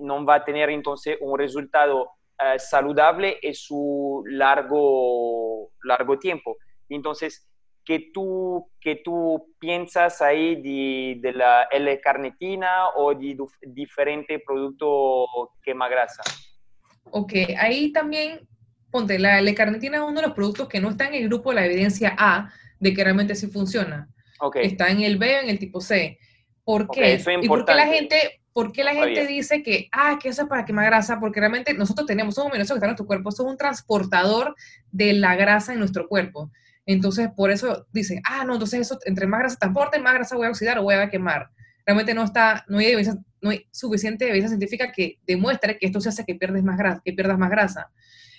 no va a tener entonces un resultado uh, saludable en su largo, largo tiempo. Entonces, ¿qué tú, que tú piensas ahí de, de la L-carnitina o de diferente producto quema grasa? Ok, ahí también, ponte, la L-carnitina es uno de los productos que no está en el grupo de la evidencia A de que realmente sí funciona. Okay. Está en el B o en el tipo C. ¿Por qué? eso es ¿Y por qué la gente, por qué la gente dice que, ah, que eso es para quemar grasa? Porque realmente nosotros tenemos, somos aminoácidos que están en nuestro cuerpo, son un transportador de la grasa en nuestro cuerpo. Entonces, por eso dicen, ah, no, entonces eso, entre más grasa transporte, más grasa voy a oxidar o voy a quemar. Realmente no está, no hay, evidencia- no hay suficiente evidencia científica que demuestre que esto se hace que pierdes más grasa, que pierdas más grasa.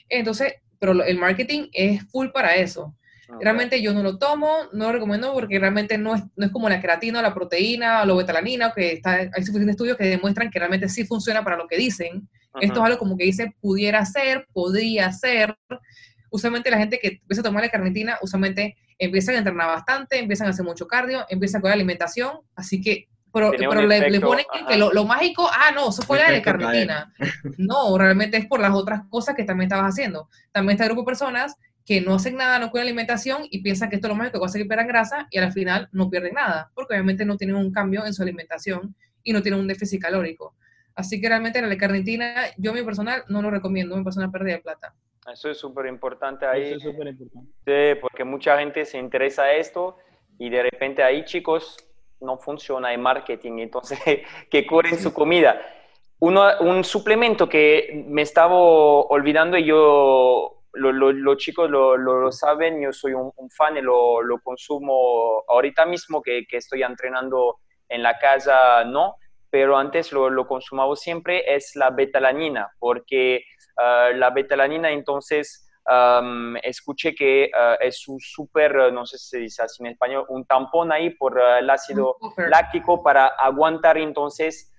Entonces, pero el marketing es full para eso. Ok. Realmente yo no lo tomo, no lo recomiendo porque realmente no es, no es como la creatina o la proteína o la betalanina, que está, hay suficientes estudios que demuestran que realmente sí funciona para lo que dicen. Esto es algo como que dice pudiera ser, podría ser. Usualmente la gente que empieza a tomar la carnitina, usualmente empiezan a entrenar bastante, empiezan a hacer mucho cardio, empiezan con la alimentación, así que, pero, pero le, ponen ajá. que lo, lo mágico, ah, no, eso fue la de carnitina. *laughs* No, realmente es por las otras cosas que también estabas haciendo. También está el grupo de personas que no hacen nada, no cuidan la alimentación y piensan que esto es lo mágico que va a hacer que pierdan grasa y al final no pierden nada, porque obviamente no tienen un cambio en su alimentación y no tienen un déficit calórico. Así que realmente la carnitina, yo mi personal no lo recomiendo, mi persona pérdida de plata. Eso es súper importante ahí. Eso es súper importante. Sí, porque mucha gente se interesa a esto y de repente ahí, chicos, no funciona el marketing, entonces *laughs* que curen su comida. Uno, un suplemento que me estaba olvidando y yo, lo- lo- los chicos lo, lo- saben, yo soy un, un fan y lo, lo consumo ahorita mismo que, que estoy entrenando en la casa, no, pero antes lo, lo consumaba siempre, es la betalanina, porque ah, la betalanina entonces um, escuché que ah, es un súper, no sé si se dice así en español, un tampón ahí por ah, el ácido láctico para aguantar entonces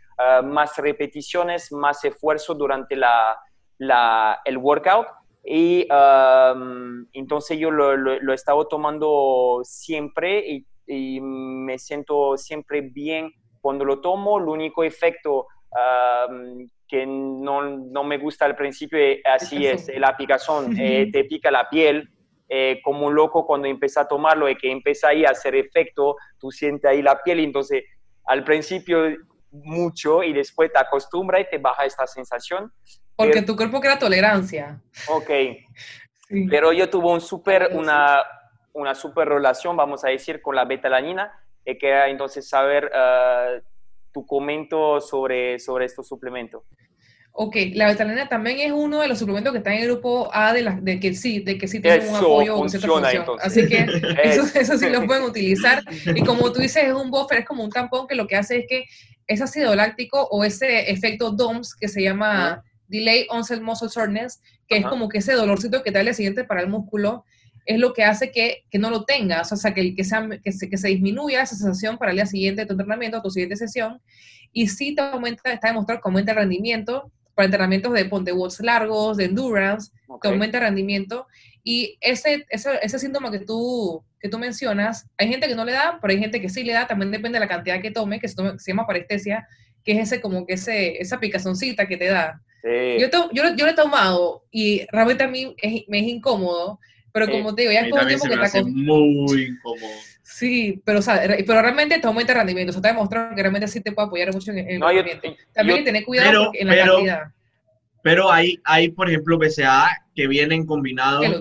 más repeticiones, más esfuerzo durante la, la- el workout. Y um, entonces yo lo, lo, lo he estado tomando siempre y, y me siento siempre bien cuando lo tomo. El único efecto um, que no, no me gusta al principio eh, así *laughs* es la picazón, eh, *laughs* te pica la piel. eh, como un loco cuando empieza a tomarlo y que empieza ahí a hacer efecto, tú sientes ahí la piel entonces al principio mucho y después te acostumbras y te baja esta sensación. Porque Pero- tu cuerpo crea tolerancia. Ok, *laughs* Sí. pero yo tuve un super, una, una super relación, vamos a decir, con la betalanina, y que era entonces saber eh, tu comento sobre, sobre estos suplementos. Ok, la betalanina también es uno de los suplementos que está en el grupo A de, la, de que sí, de que sí tiene un apoyo o funciona, entonces. Así que *laughs* eso, Es- eso sí lo pueden *laughs* utilizar. Y como tú dices, es un buffer, es como un tampón que lo que hace es que ese ácido láctico o ese efecto DOMS que se llama Delay Onset Muscle Soreness, que es como que ese dolorcito que te da el día siguiente para el músculo, es lo que hace que, que no lo tengas, o sea, que, que, sea, que, se, que se disminuya esa sensación para el día siguiente de tu entrenamiento, tu siguiente sesión, y sí te aumenta, está demostrado que aumenta el rendimiento para entrenamientos de ponte watts largos, de endurance, Ok. que aumenta el rendimiento. Y ese, ese, ese síntoma que tú, que tú mencionas, hay gente que no le da, pero hay gente que sí le da, también depende de la cantidad que tome, que se, tome- se llama parestesia, que es ese como que ese, esa picazoncita que te da. Sí. Yo, to- yo, lo- yo lo he tomado y realmente a mí es- me es incómodo, pero Sí. como te digo, ya es el también tiempo se que me te hace muy incómodo. Sí, pero, o sea, pero realmente te aumenta el rendimiento. O sea, te ha demostrado que realmente sí te puede apoyar mucho en, en el No, yo- rendimiento. También hay yo- que tener cuidado pero- en la pero- cantidad Pero hay, hay, por ejemplo, BCA que vienen combinados que lo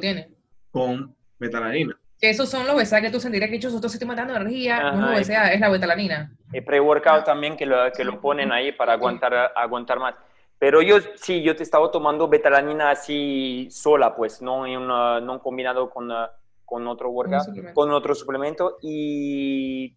con betalanina. Que esos son los BCA que tú sentirás que yo estoy estoy matando energía. Ajá, no es y- BCA, es la betalanina. el pre-workout también que lo, que lo ponen ahí para aguantar, aguantar más. Pero yo sí, yo te estaba tomando betalanina así sola, pues, no, en una- no combinado con, uh, con otro workout, suplemento. con otro suplemento y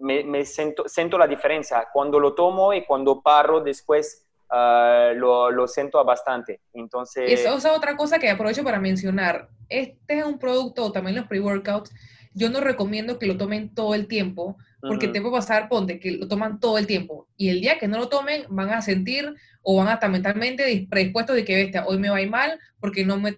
me, me siento, siento la diferencia. Cuando lo tomo y cuando paro después ah, lo, lo siento bastante. Entonces, esa es otra cosa que aprovecho para mencionar. Este es un producto, también los pre-workouts, yo no recomiendo que lo tomen todo el tiempo, porque ujú, te puede pasar, ponte, que lo toman todo el tiempo. Y el día que no lo tomen, van a sentir o van a estar mentalmente dis- predispuestos de que, bestia, hoy me va a ir mal porque no me,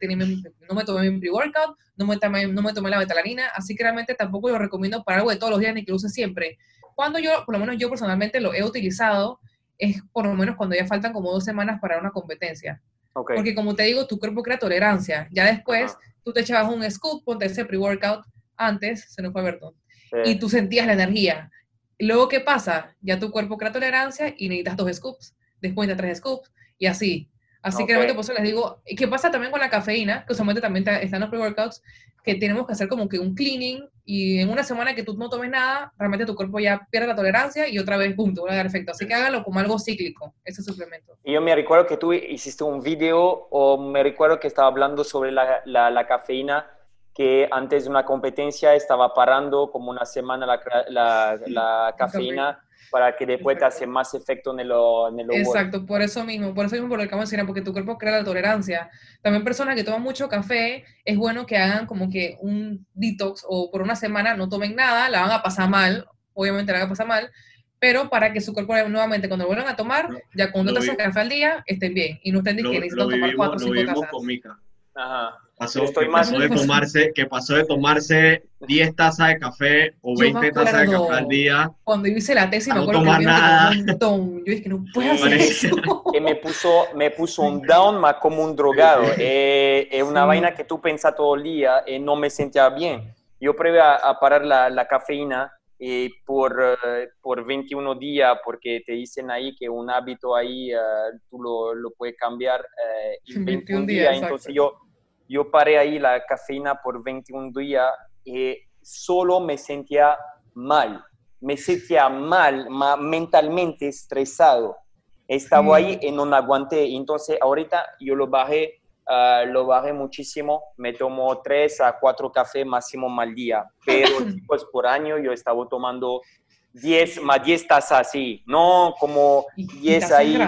no me tomé mi pre-workout, no me, tomé, no me tomé la betalanina, así que realmente tampoco lo recomiendo para algo de todos los días ni que lo use siempre. Cuando yo, por lo menos yo personalmente lo he utilizado, es por lo menos cuando ya faltan como dos semanas para una competencia. ok. Porque como te digo, tu cuerpo crea tolerancia. Ya después, Ajá. tú te echabas un scoop, ponte ese pre-workout antes, se nos fue Berto, Sí. y tú sentías la energía. Luego, ¿qué pasa? Ya tu cuerpo crea tolerancia y necesitas dos scoops, después de tres scoops, y así. Así que realmente por eso les digo, ¿qué pasa también con la cafeína? Que usualmente también están los pre-workouts, que tenemos que hacer como que un cleaning y en una semana que tú no tomes nada, realmente tu cuerpo ya pierde la tolerancia y otra vez, pum, te va a dar efecto. Así que hágalo como algo cíclico, ese suplemento. Y yo me recuerdo que tú hiciste un video o me recuerdo que estaba hablando sobre la, la, la cafeína que antes de una competencia estaba parando como una semana la, la, la cafeína para que después te hace más efecto en el, en el Exacto, por eso mismo, por eso mismo por lo que vamos a decir, porque tu cuerpo crea la tolerancia. También personas que toman mucho café, es bueno que hagan como que un detox o por una semana no tomen nada, la van a pasar mal, obviamente la van a pasar mal, pero para que su cuerpo nuevamente cuando vuelvan a tomar, ya con dos tazas de café al día, estén bien y no estén necesitan tomar cuatro o cinco tazas. Con Mica. Ajá. Pasó, que, pasó de tomarse, que pasó de tomarse 10 tazas de café o 20 tazas de café al día. Cuando yo hice la tesis, me acuerdo que me nada. un montón. Yo dije que no puedo hacer eso. *laughs* Que me puso, me puso un down más como un drogado. Eh, es una vaina que tú pensas todo el día y no me sentía bien. Yo probé a, parar la, la cafeína y por, uh, por 21 días, porque te dicen ahí que un hábito ahí uh, tú lo, lo, puedes cambiar uh, en 21 días. Día, entonces yo yo paré ahí la cafeína por 21 días y solo me sentía mal, me sentía mal, mentalmente estresado. Estaba ahí y no aguanté. Entonces ahorita yo lo bajé, uh, lo bajé muchísimo. Me tomo 3 a 4 cafés máximo al día. Pero *laughs* pues por año yo estaba tomando 10 más 10 tazas así, no como 10 ahí,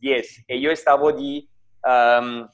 10. Y yo estaba um,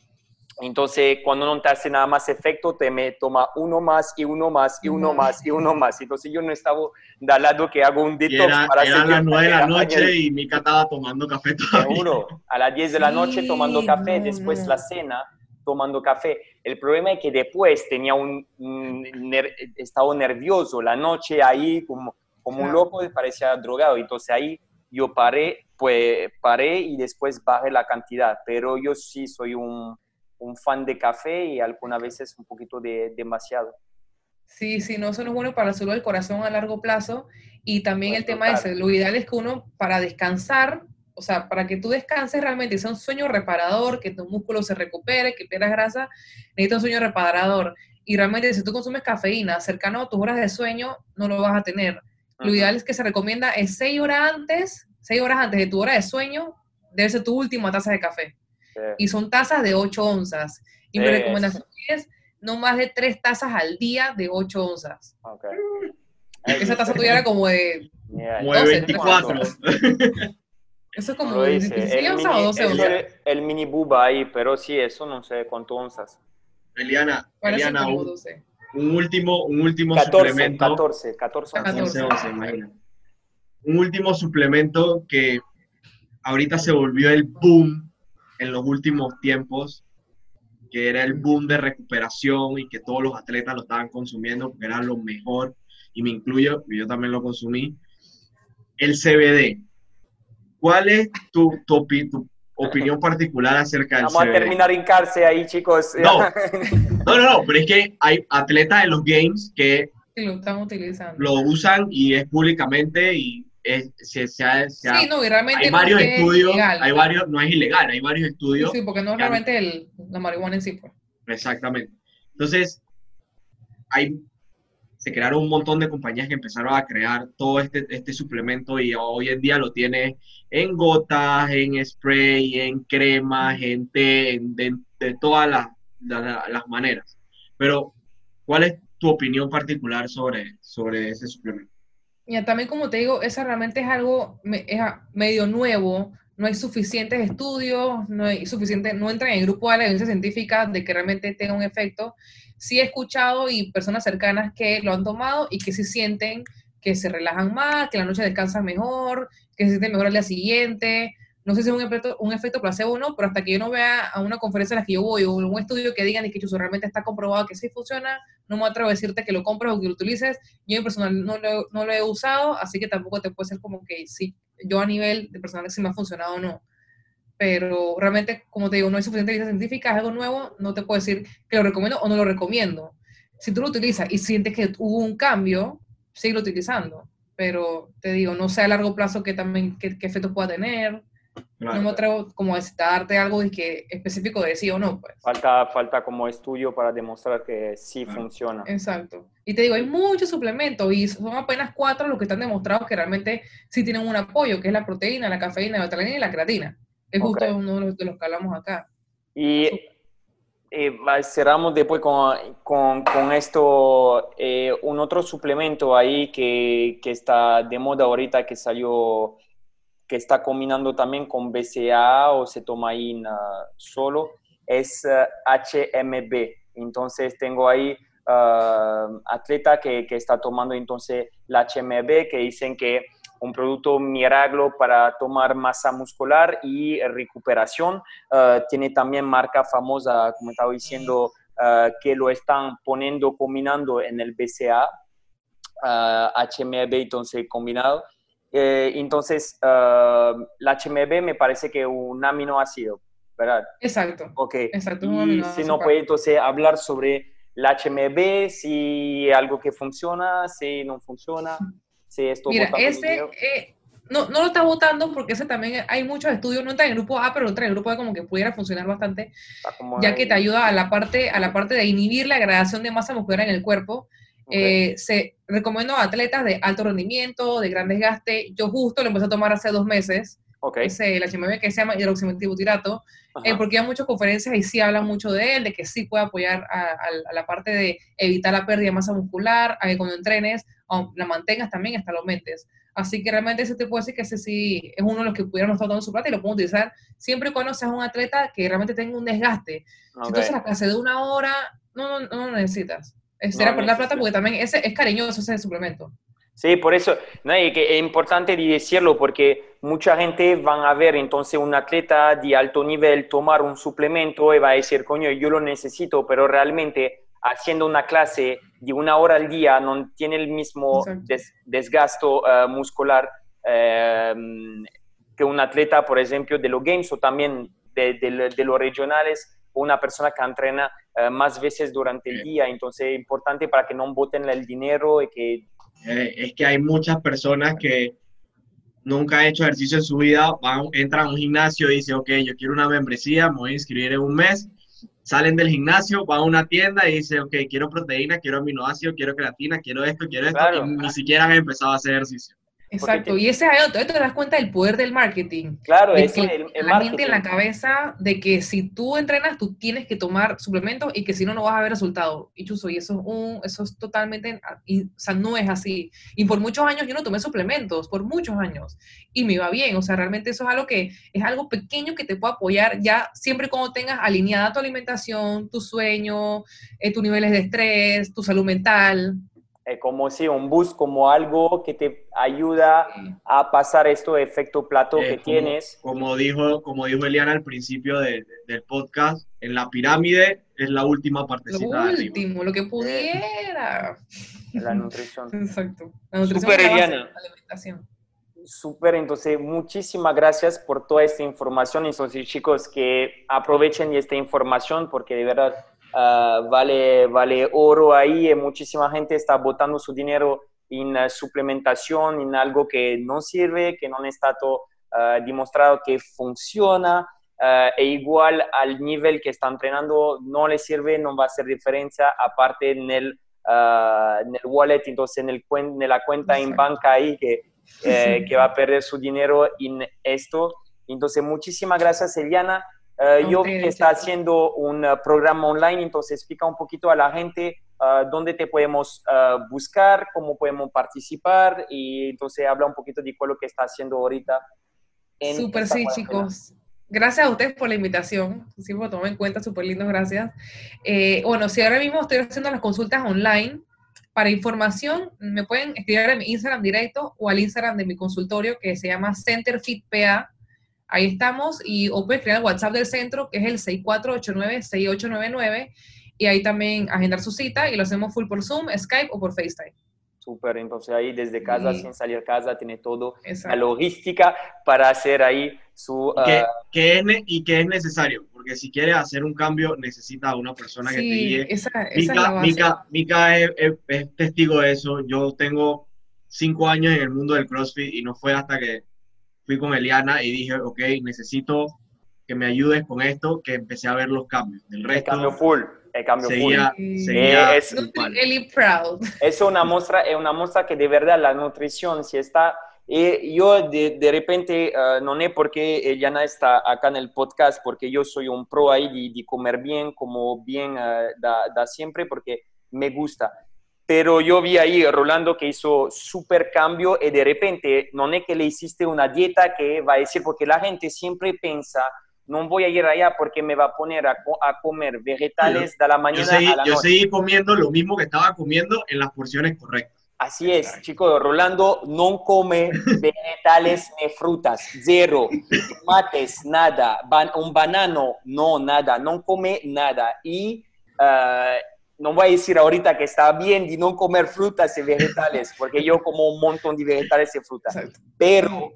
entonces, cuando no te hace nada más efecto, te me toma uno más y uno más y uno más y uno más. Entonces, yo no estaba de lado que hago un detox era, para Eran las 9 de la noche y Mika estaba tomando café *laughs* todavía. Seguro, a las 10 de la noche tomando café, no, después no. la cena tomando café. El problema es que después tenía un, un ner estado nervioso la noche ahí como, como claro. un loco, parecía drogado. Entonces ahí yo paré, pues paré y después bajé la cantidad. Pero yo sí soy un un fan de café y algunas veces un poquito de demasiado. Sí, sí, no, eso no es bueno para la salud del corazón a largo plazo. Y también pues el tema ese, lo ideal es que uno para descansar, o sea, para que tú descanses realmente, sea un sueño reparador, que tu músculo se recupere, que pierdas grasa, necesita un sueño reparador. Y realmente si tú consumes cafeína cercano a tus horas de sueño, no lo vas a tener. Lo Ajá. ideal es que se recomienda es 6 horas antes, 6 horas antes de tu hora de sueño, debe ser tu última taza de café. Sí. Y son tazas de 8 onzas. Y mi recomendación es no más de 3 tazas al día de 8 onzas. Okay. Esa taza tuya era como de, yeah. 12, 24. Eso es como 16 onzas o 12 onzas. El, el, mini buba ahí, pero sí, eso no sé cuánto onzas. Eliana, Eliana un, un, último, un último 14, suplemento. 14, 14, 14, 14 imagínate. Un último suplemento que ahorita se volvió el boom en los últimos tiempos, que era el boom de recuperación y que todos los atletas lo estaban consumiendo porque era lo mejor, y me incluyo, yo también lo consumí, el CBD. ¿Cuál es tu, tu, tu opinión particular acerca del Vamos CBD? a terminar en cárcel ahí, chicos. No, no, no, no, pero es que hay atletas de los games que lo están utilizando. Lo usan y es públicamente y es, se, se ha, se ha, sí, no, y realmente hay no varios es estudios, ilegal, hay varios, no es ilegal, hay varios estudios. Sí, porque no es realmente el, la marihuana en sí. Pues. Exactamente. Entonces, hay, se crearon un montón de compañías que empezaron a crear todo este, este suplemento y hoy en día lo tiene en gotas, en spray, en cremas, en té, en, de, de todas las, las, las maneras. Pero, ¿cuál es tu opinión particular sobre, sobre ese suplemento? Y también, como te digo, eso realmente es algo medio nuevo. No hay suficientes estudios, no hay suficiente, no entra en el grupo de la evidencia científica de que realmente tenga un efecto. Sí he escuchado y personas cercanas que lo han tomado y que sí sienten que se relajan más, que la noche descansan mejor, que se sienten mejor al día siguiente. No sé si es un efecto, un efecto placebo o no, pero hasta que yo no vea a una conferencia en la que yo voy o un estudio que digan que eso realmente está comprobado que sí funciona, no me atrevo a decirte que lo compres o que lo utilices. Yo en personal no lo, no lo he usado, así que tampoco te puede ser como que sí, yo a nivel de personal si me ha funcionado o no. Pero realmente, como te digo, no hay suficiente evidencia científica, es algo nuevo, no te puedo decir que lo recomiendo o no lo recomiendo. Si tú lo utilizas y sientes que hubo un cambio, sigue utilizando. Pero te digo, no sé a largo plazo qué, también, qué, qué efectos pueda tener no me atrevo como a darte algo de que específico de sí o no. Pues. Falta, falta como estudio para demostrar que sí funciona. Exacto. Y te digo, hay muchos suplementos y son apenas cuatro los que están demostrados que realmente sí tienen un apoyo, que es la proteína, la cafeína, la betalanina y la creatina. Es justo uno de los, que hablamos acá. Y eh, cerramos después con, con, con esto, eh, un otro suplemento ahí que, que está de moda ahorita que salió que está combinando también con BCA o se toma ahí solo, es HMB. Eh, entonces tengo ahí uh, atleta que, que, está tomando entonces la HMB, que dicen que un producto milagro para tomar masa muscular y recuperación. Uh, tiene también marca famosa, como estaba diciendo, uh, que lo están poniendo, combinando en el BCA, HMB, entonces combinado. Eh, entonces, uh, la HMB me parece que un aminoácido, ¿verdad? Exacto. Ok. Exacto. Y si no puede entonces hablar sobre la HMB, si algo que funciona, si no funciona, si esto... Mira, ese... Eh, no, no lo está votando porque ese también hay muchos estudios, no está en el grupo A, pero entra en el grupo A como que pudiera funcionar bastante, ya que te ayuda a la, parte, a la parte de inhibir la gradación de masa muscular en el cuerpo eh, se recomiendo a atletas de alto rendimiento, de gran desgaste. Yo justo lo empecé a tomar hace dos meses. Okay. Es el HMB que se llama hidroximetilbutirato, eh, porque hay muchas conferencias y sí hablan mucho de él, de que sí puede apoyar a, la parte de evitar la pérdida de masa muscular, a que cuando entrenes la mantengas también hasta lo aumentes. Así que realmente ese te puedo decir que ese sí es uno de los que pudieron estar dando su plata y lo puedo utilizar siempre y cuando seas un atleta que realmente tenga un desgaste. Si tú haces la clase de una hora, no, no, no lo necesitas. Será por la plata porque también ese, es cariñoso ese suplemento. Sí, por eso, no, y que es importante decirlo porque mucha gente van a ver entonces un atleta de alto nivel tomar un suplemento y va a decir, coño, yo lo necesito, pero realmente haciendo una clase de una hora al día no tiene el mismo desgasto eh, muscular eh, que un atleta, por ejemplo, de los games o también de, de los regionales una persona que entrena eh, más veces durante el día. Entonces es importante para que no boten el dinero y que... Eh, es que hay muchas personas que nunca han hecho ejercicio en su vida, van, entran a un gimnasio y dicen, ok, yo quiero una membresía, me voy a inscribir en un mes, salen del gimnasio, van a una tienda y dicen, ok, quiero proteína, quiero aminoácidos, quiero creatina, quiero esto, quiero esto, y ni siquiera han empezado a hacer ejercicio. Exacto, y ese te, te das cuenta del poder del marketing. Claro, es el, la gente en la cabeza de que si tú entrenas, tú tienes que tomar suplementos y que si no, no vas a ver resultado. Y chuso, y eso es, un, eso es totalmente, o sea, no es así. Y por muchos años yo no tomé suplementos, por muchos años, y me iba bien. O sea, realmente eso es algo que es algo pequeño que te puede apoyar ya siempre cuando tengas alineada tu alimentación, tu sueño, eh, tus niveles de estrés, tu salud mental. Eh, como si un bus, como algo que te ayuda a pasar esto de efecto plato eh, que tienes. Como dijo, como dijo Eliana al principio del podcast, en la pirámide es la última partecita. Lo último, lo que pudiera. La nutrición. *laughs* Exacto. La nutrición Super, Eliana. La alimentación. Súper, entonces muchísimas gracias por toda esta información. Entonces, chicos, que aprovechen esta información porque de verdad Ah, vale, vale oro ahí. Muchísima gente está botando su dinero en uh, suplementación, en algo que no sirve, que no está todo ah, demostrado que funciona. e igual al nivel que está entrenando no le sirve, no va a hacer diferencia, aparte en el, en el wallet, entonces en, el, en la cuenta en banca ahí que, eh, *laughs* que va a perder su dinero en esto. Entonces, muchísimas gracias, Eliana. Eh, yo que está haciendo un eh, programa online, entonces explica un poquito a la gente eh, dónde te podemos buscar, cómo podemos participar y entonces habla un poquito de lo que está haciendo ahorita. Súper, sí, chicos. Gracias a ustedes por la invitación. Siempre lo tomo en cuenta, súper lindo, gracias. bueno, si ahora mismo estoy haciendo las consultas online, para información me pueden escribir en mi Instagram directo o al Instagram de mi consultorio que se llama CenterFitPA Ahí estamos y o puedes crear el WhatsApp del centro que es el 6489-6899 y ahí también agendar su cita y lo hacemos full por Zoom, Skype o por FaceTime. Súper, entonces ahí desde casa, sin salir de casa, tiene todo la logística para hacer ahí su... ¿Qué, uh, es y qué es necesario, porque si quieres hacer un cambio necesitas a una persona que te guíe. Esa, Mica, Mica, es, es, testigo de eso. Yo tengo cinco años en el mundo del CrossFit y no fue hasta que fui con Eliana y dije, ok, necesito que me ayudes con esto, que empecé a ver los cambios. Del resto, el cambio full, el cambio seguía, full. seguía Eh, es-. Eli proud. Es una muestra, es una muestra que de verdad la nutrición si está... Y yo de, de repente eh, no sé por qué Eliana está acá en el podcast, porque yo soy un pro ahí de, de comer bien, como bien eh, da, da siempre, porque me gusta. Pero yo vi ahí Rolando que hizo súper cambio y de repente no es que le hiciste una dieta que va a decir, porque la gente siempre piensa, no voy a ir allá porque me va a poner a, co- a comer vegetales de la mañana seguí, a la yo noche. seguí comiendo lo mismo que estaba comiendo en las porciones correctas. Así es, chicos, Rolando no come *laughs* vegetales ni frutas, cero, tomates, nada, Ban- un banano, no, nada, no come nada. Y ah, no voy a decir ahorita que está bien de no comer frutas y vegetales, porque yo como un montón de vegetales y frutas, pero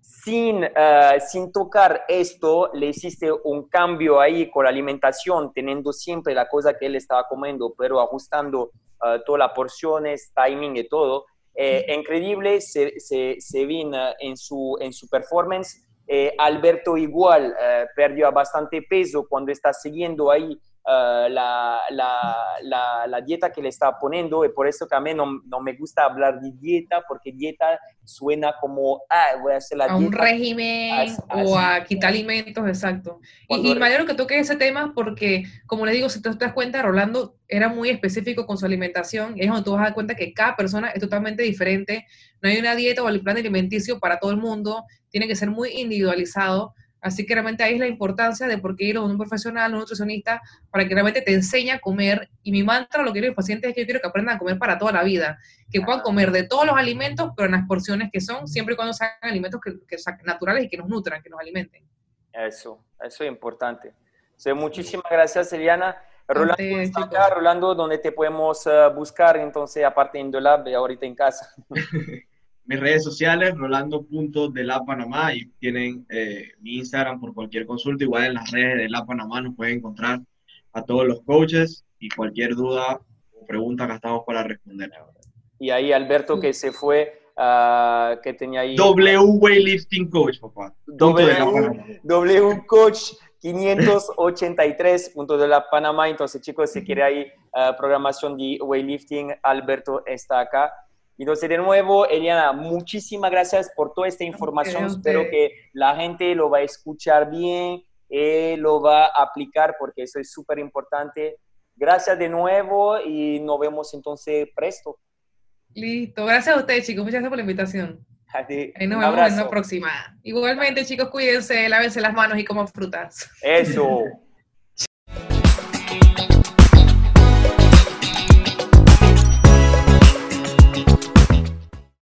sin, ah, sin tocar esto, le hiciste un cambio ahí con la alimentación, teniendo siempre la cosa que él estaba comiendo, pero ajustando ah, todas las porciones, timing y todo. Eh, increíble, se, se, se vino en su, en su performance. Eh, Alberto igual eh, perdió bastante peso cuando está siguiendo ahí ah, la, la, la, la dieta que le estaba poniendo y por eso mí no, no me gusta hablar de dieta porque dieta suena como, ah, voy a hacer la a un régimen As- o a quitar alimentos, exacto. Cuando Y, y alegro que toques ese tema porque, como les digo, si te das cuenta, Rolando era muy específico con su alimentación y es donde tú vas a dar cuenta que cada persona es totalmente diferente. No hay una dieta o el plan alimenticio para todo el mundo, tiene que ser muy individualizado. Así que realmente ahí es la importancia de por qué ir a un profesional, un nutricionista, para que realmente te enseñe a comer. Y mi mantra, lo que quiero a los pacientes es que yo quiero que aprendan a comer para toda la vida, que puedan comer de todos los alimentos, pero en las porciones que son, siempre y cuando sean alimentos que, que sean naturales y que nos nutran, que nos alimenten. Eso, eso es importante. Muchísimas gracias, Eliana. Rolando está chicos. acá. Rolando, ¿dónde te podemos eh, buscar? Entonces, aparte de Indolab, y ahorita en casa. *laughs* Mis redes sociales, rolando.dela Panamá, y tienen eh, mi Instagram por cualquier consulta. Igual en las redes de La Panamá nos pueden encontrar a todos los coaches y cualquier duda o pregunta que estamos para responder. Y ahí Alberto que se fue, ah, que tenía ahí W Weightlifting Coach, papá. W, W Coach 583, punto de la Panamá. Entonces, chicos, si quiere ahí ah, programación de weightlifting, Alberto está acá. Entonces, de nuevo, Eliana, muchísimas gracias por toda esta información. Espero que la gente lo va a escuchar bien, eh, lo va a aplicar porque eso es súper importante. Gracias de nuevo y nos vemos entonces presto. Listo. Gracias a ustedes, chicos. Muchas gracias por la invitación. Ahí nos un vemos en la próxima. Igualmente, chicos, cuídense, lávense las manos y coman frutas. Eso. *laughs*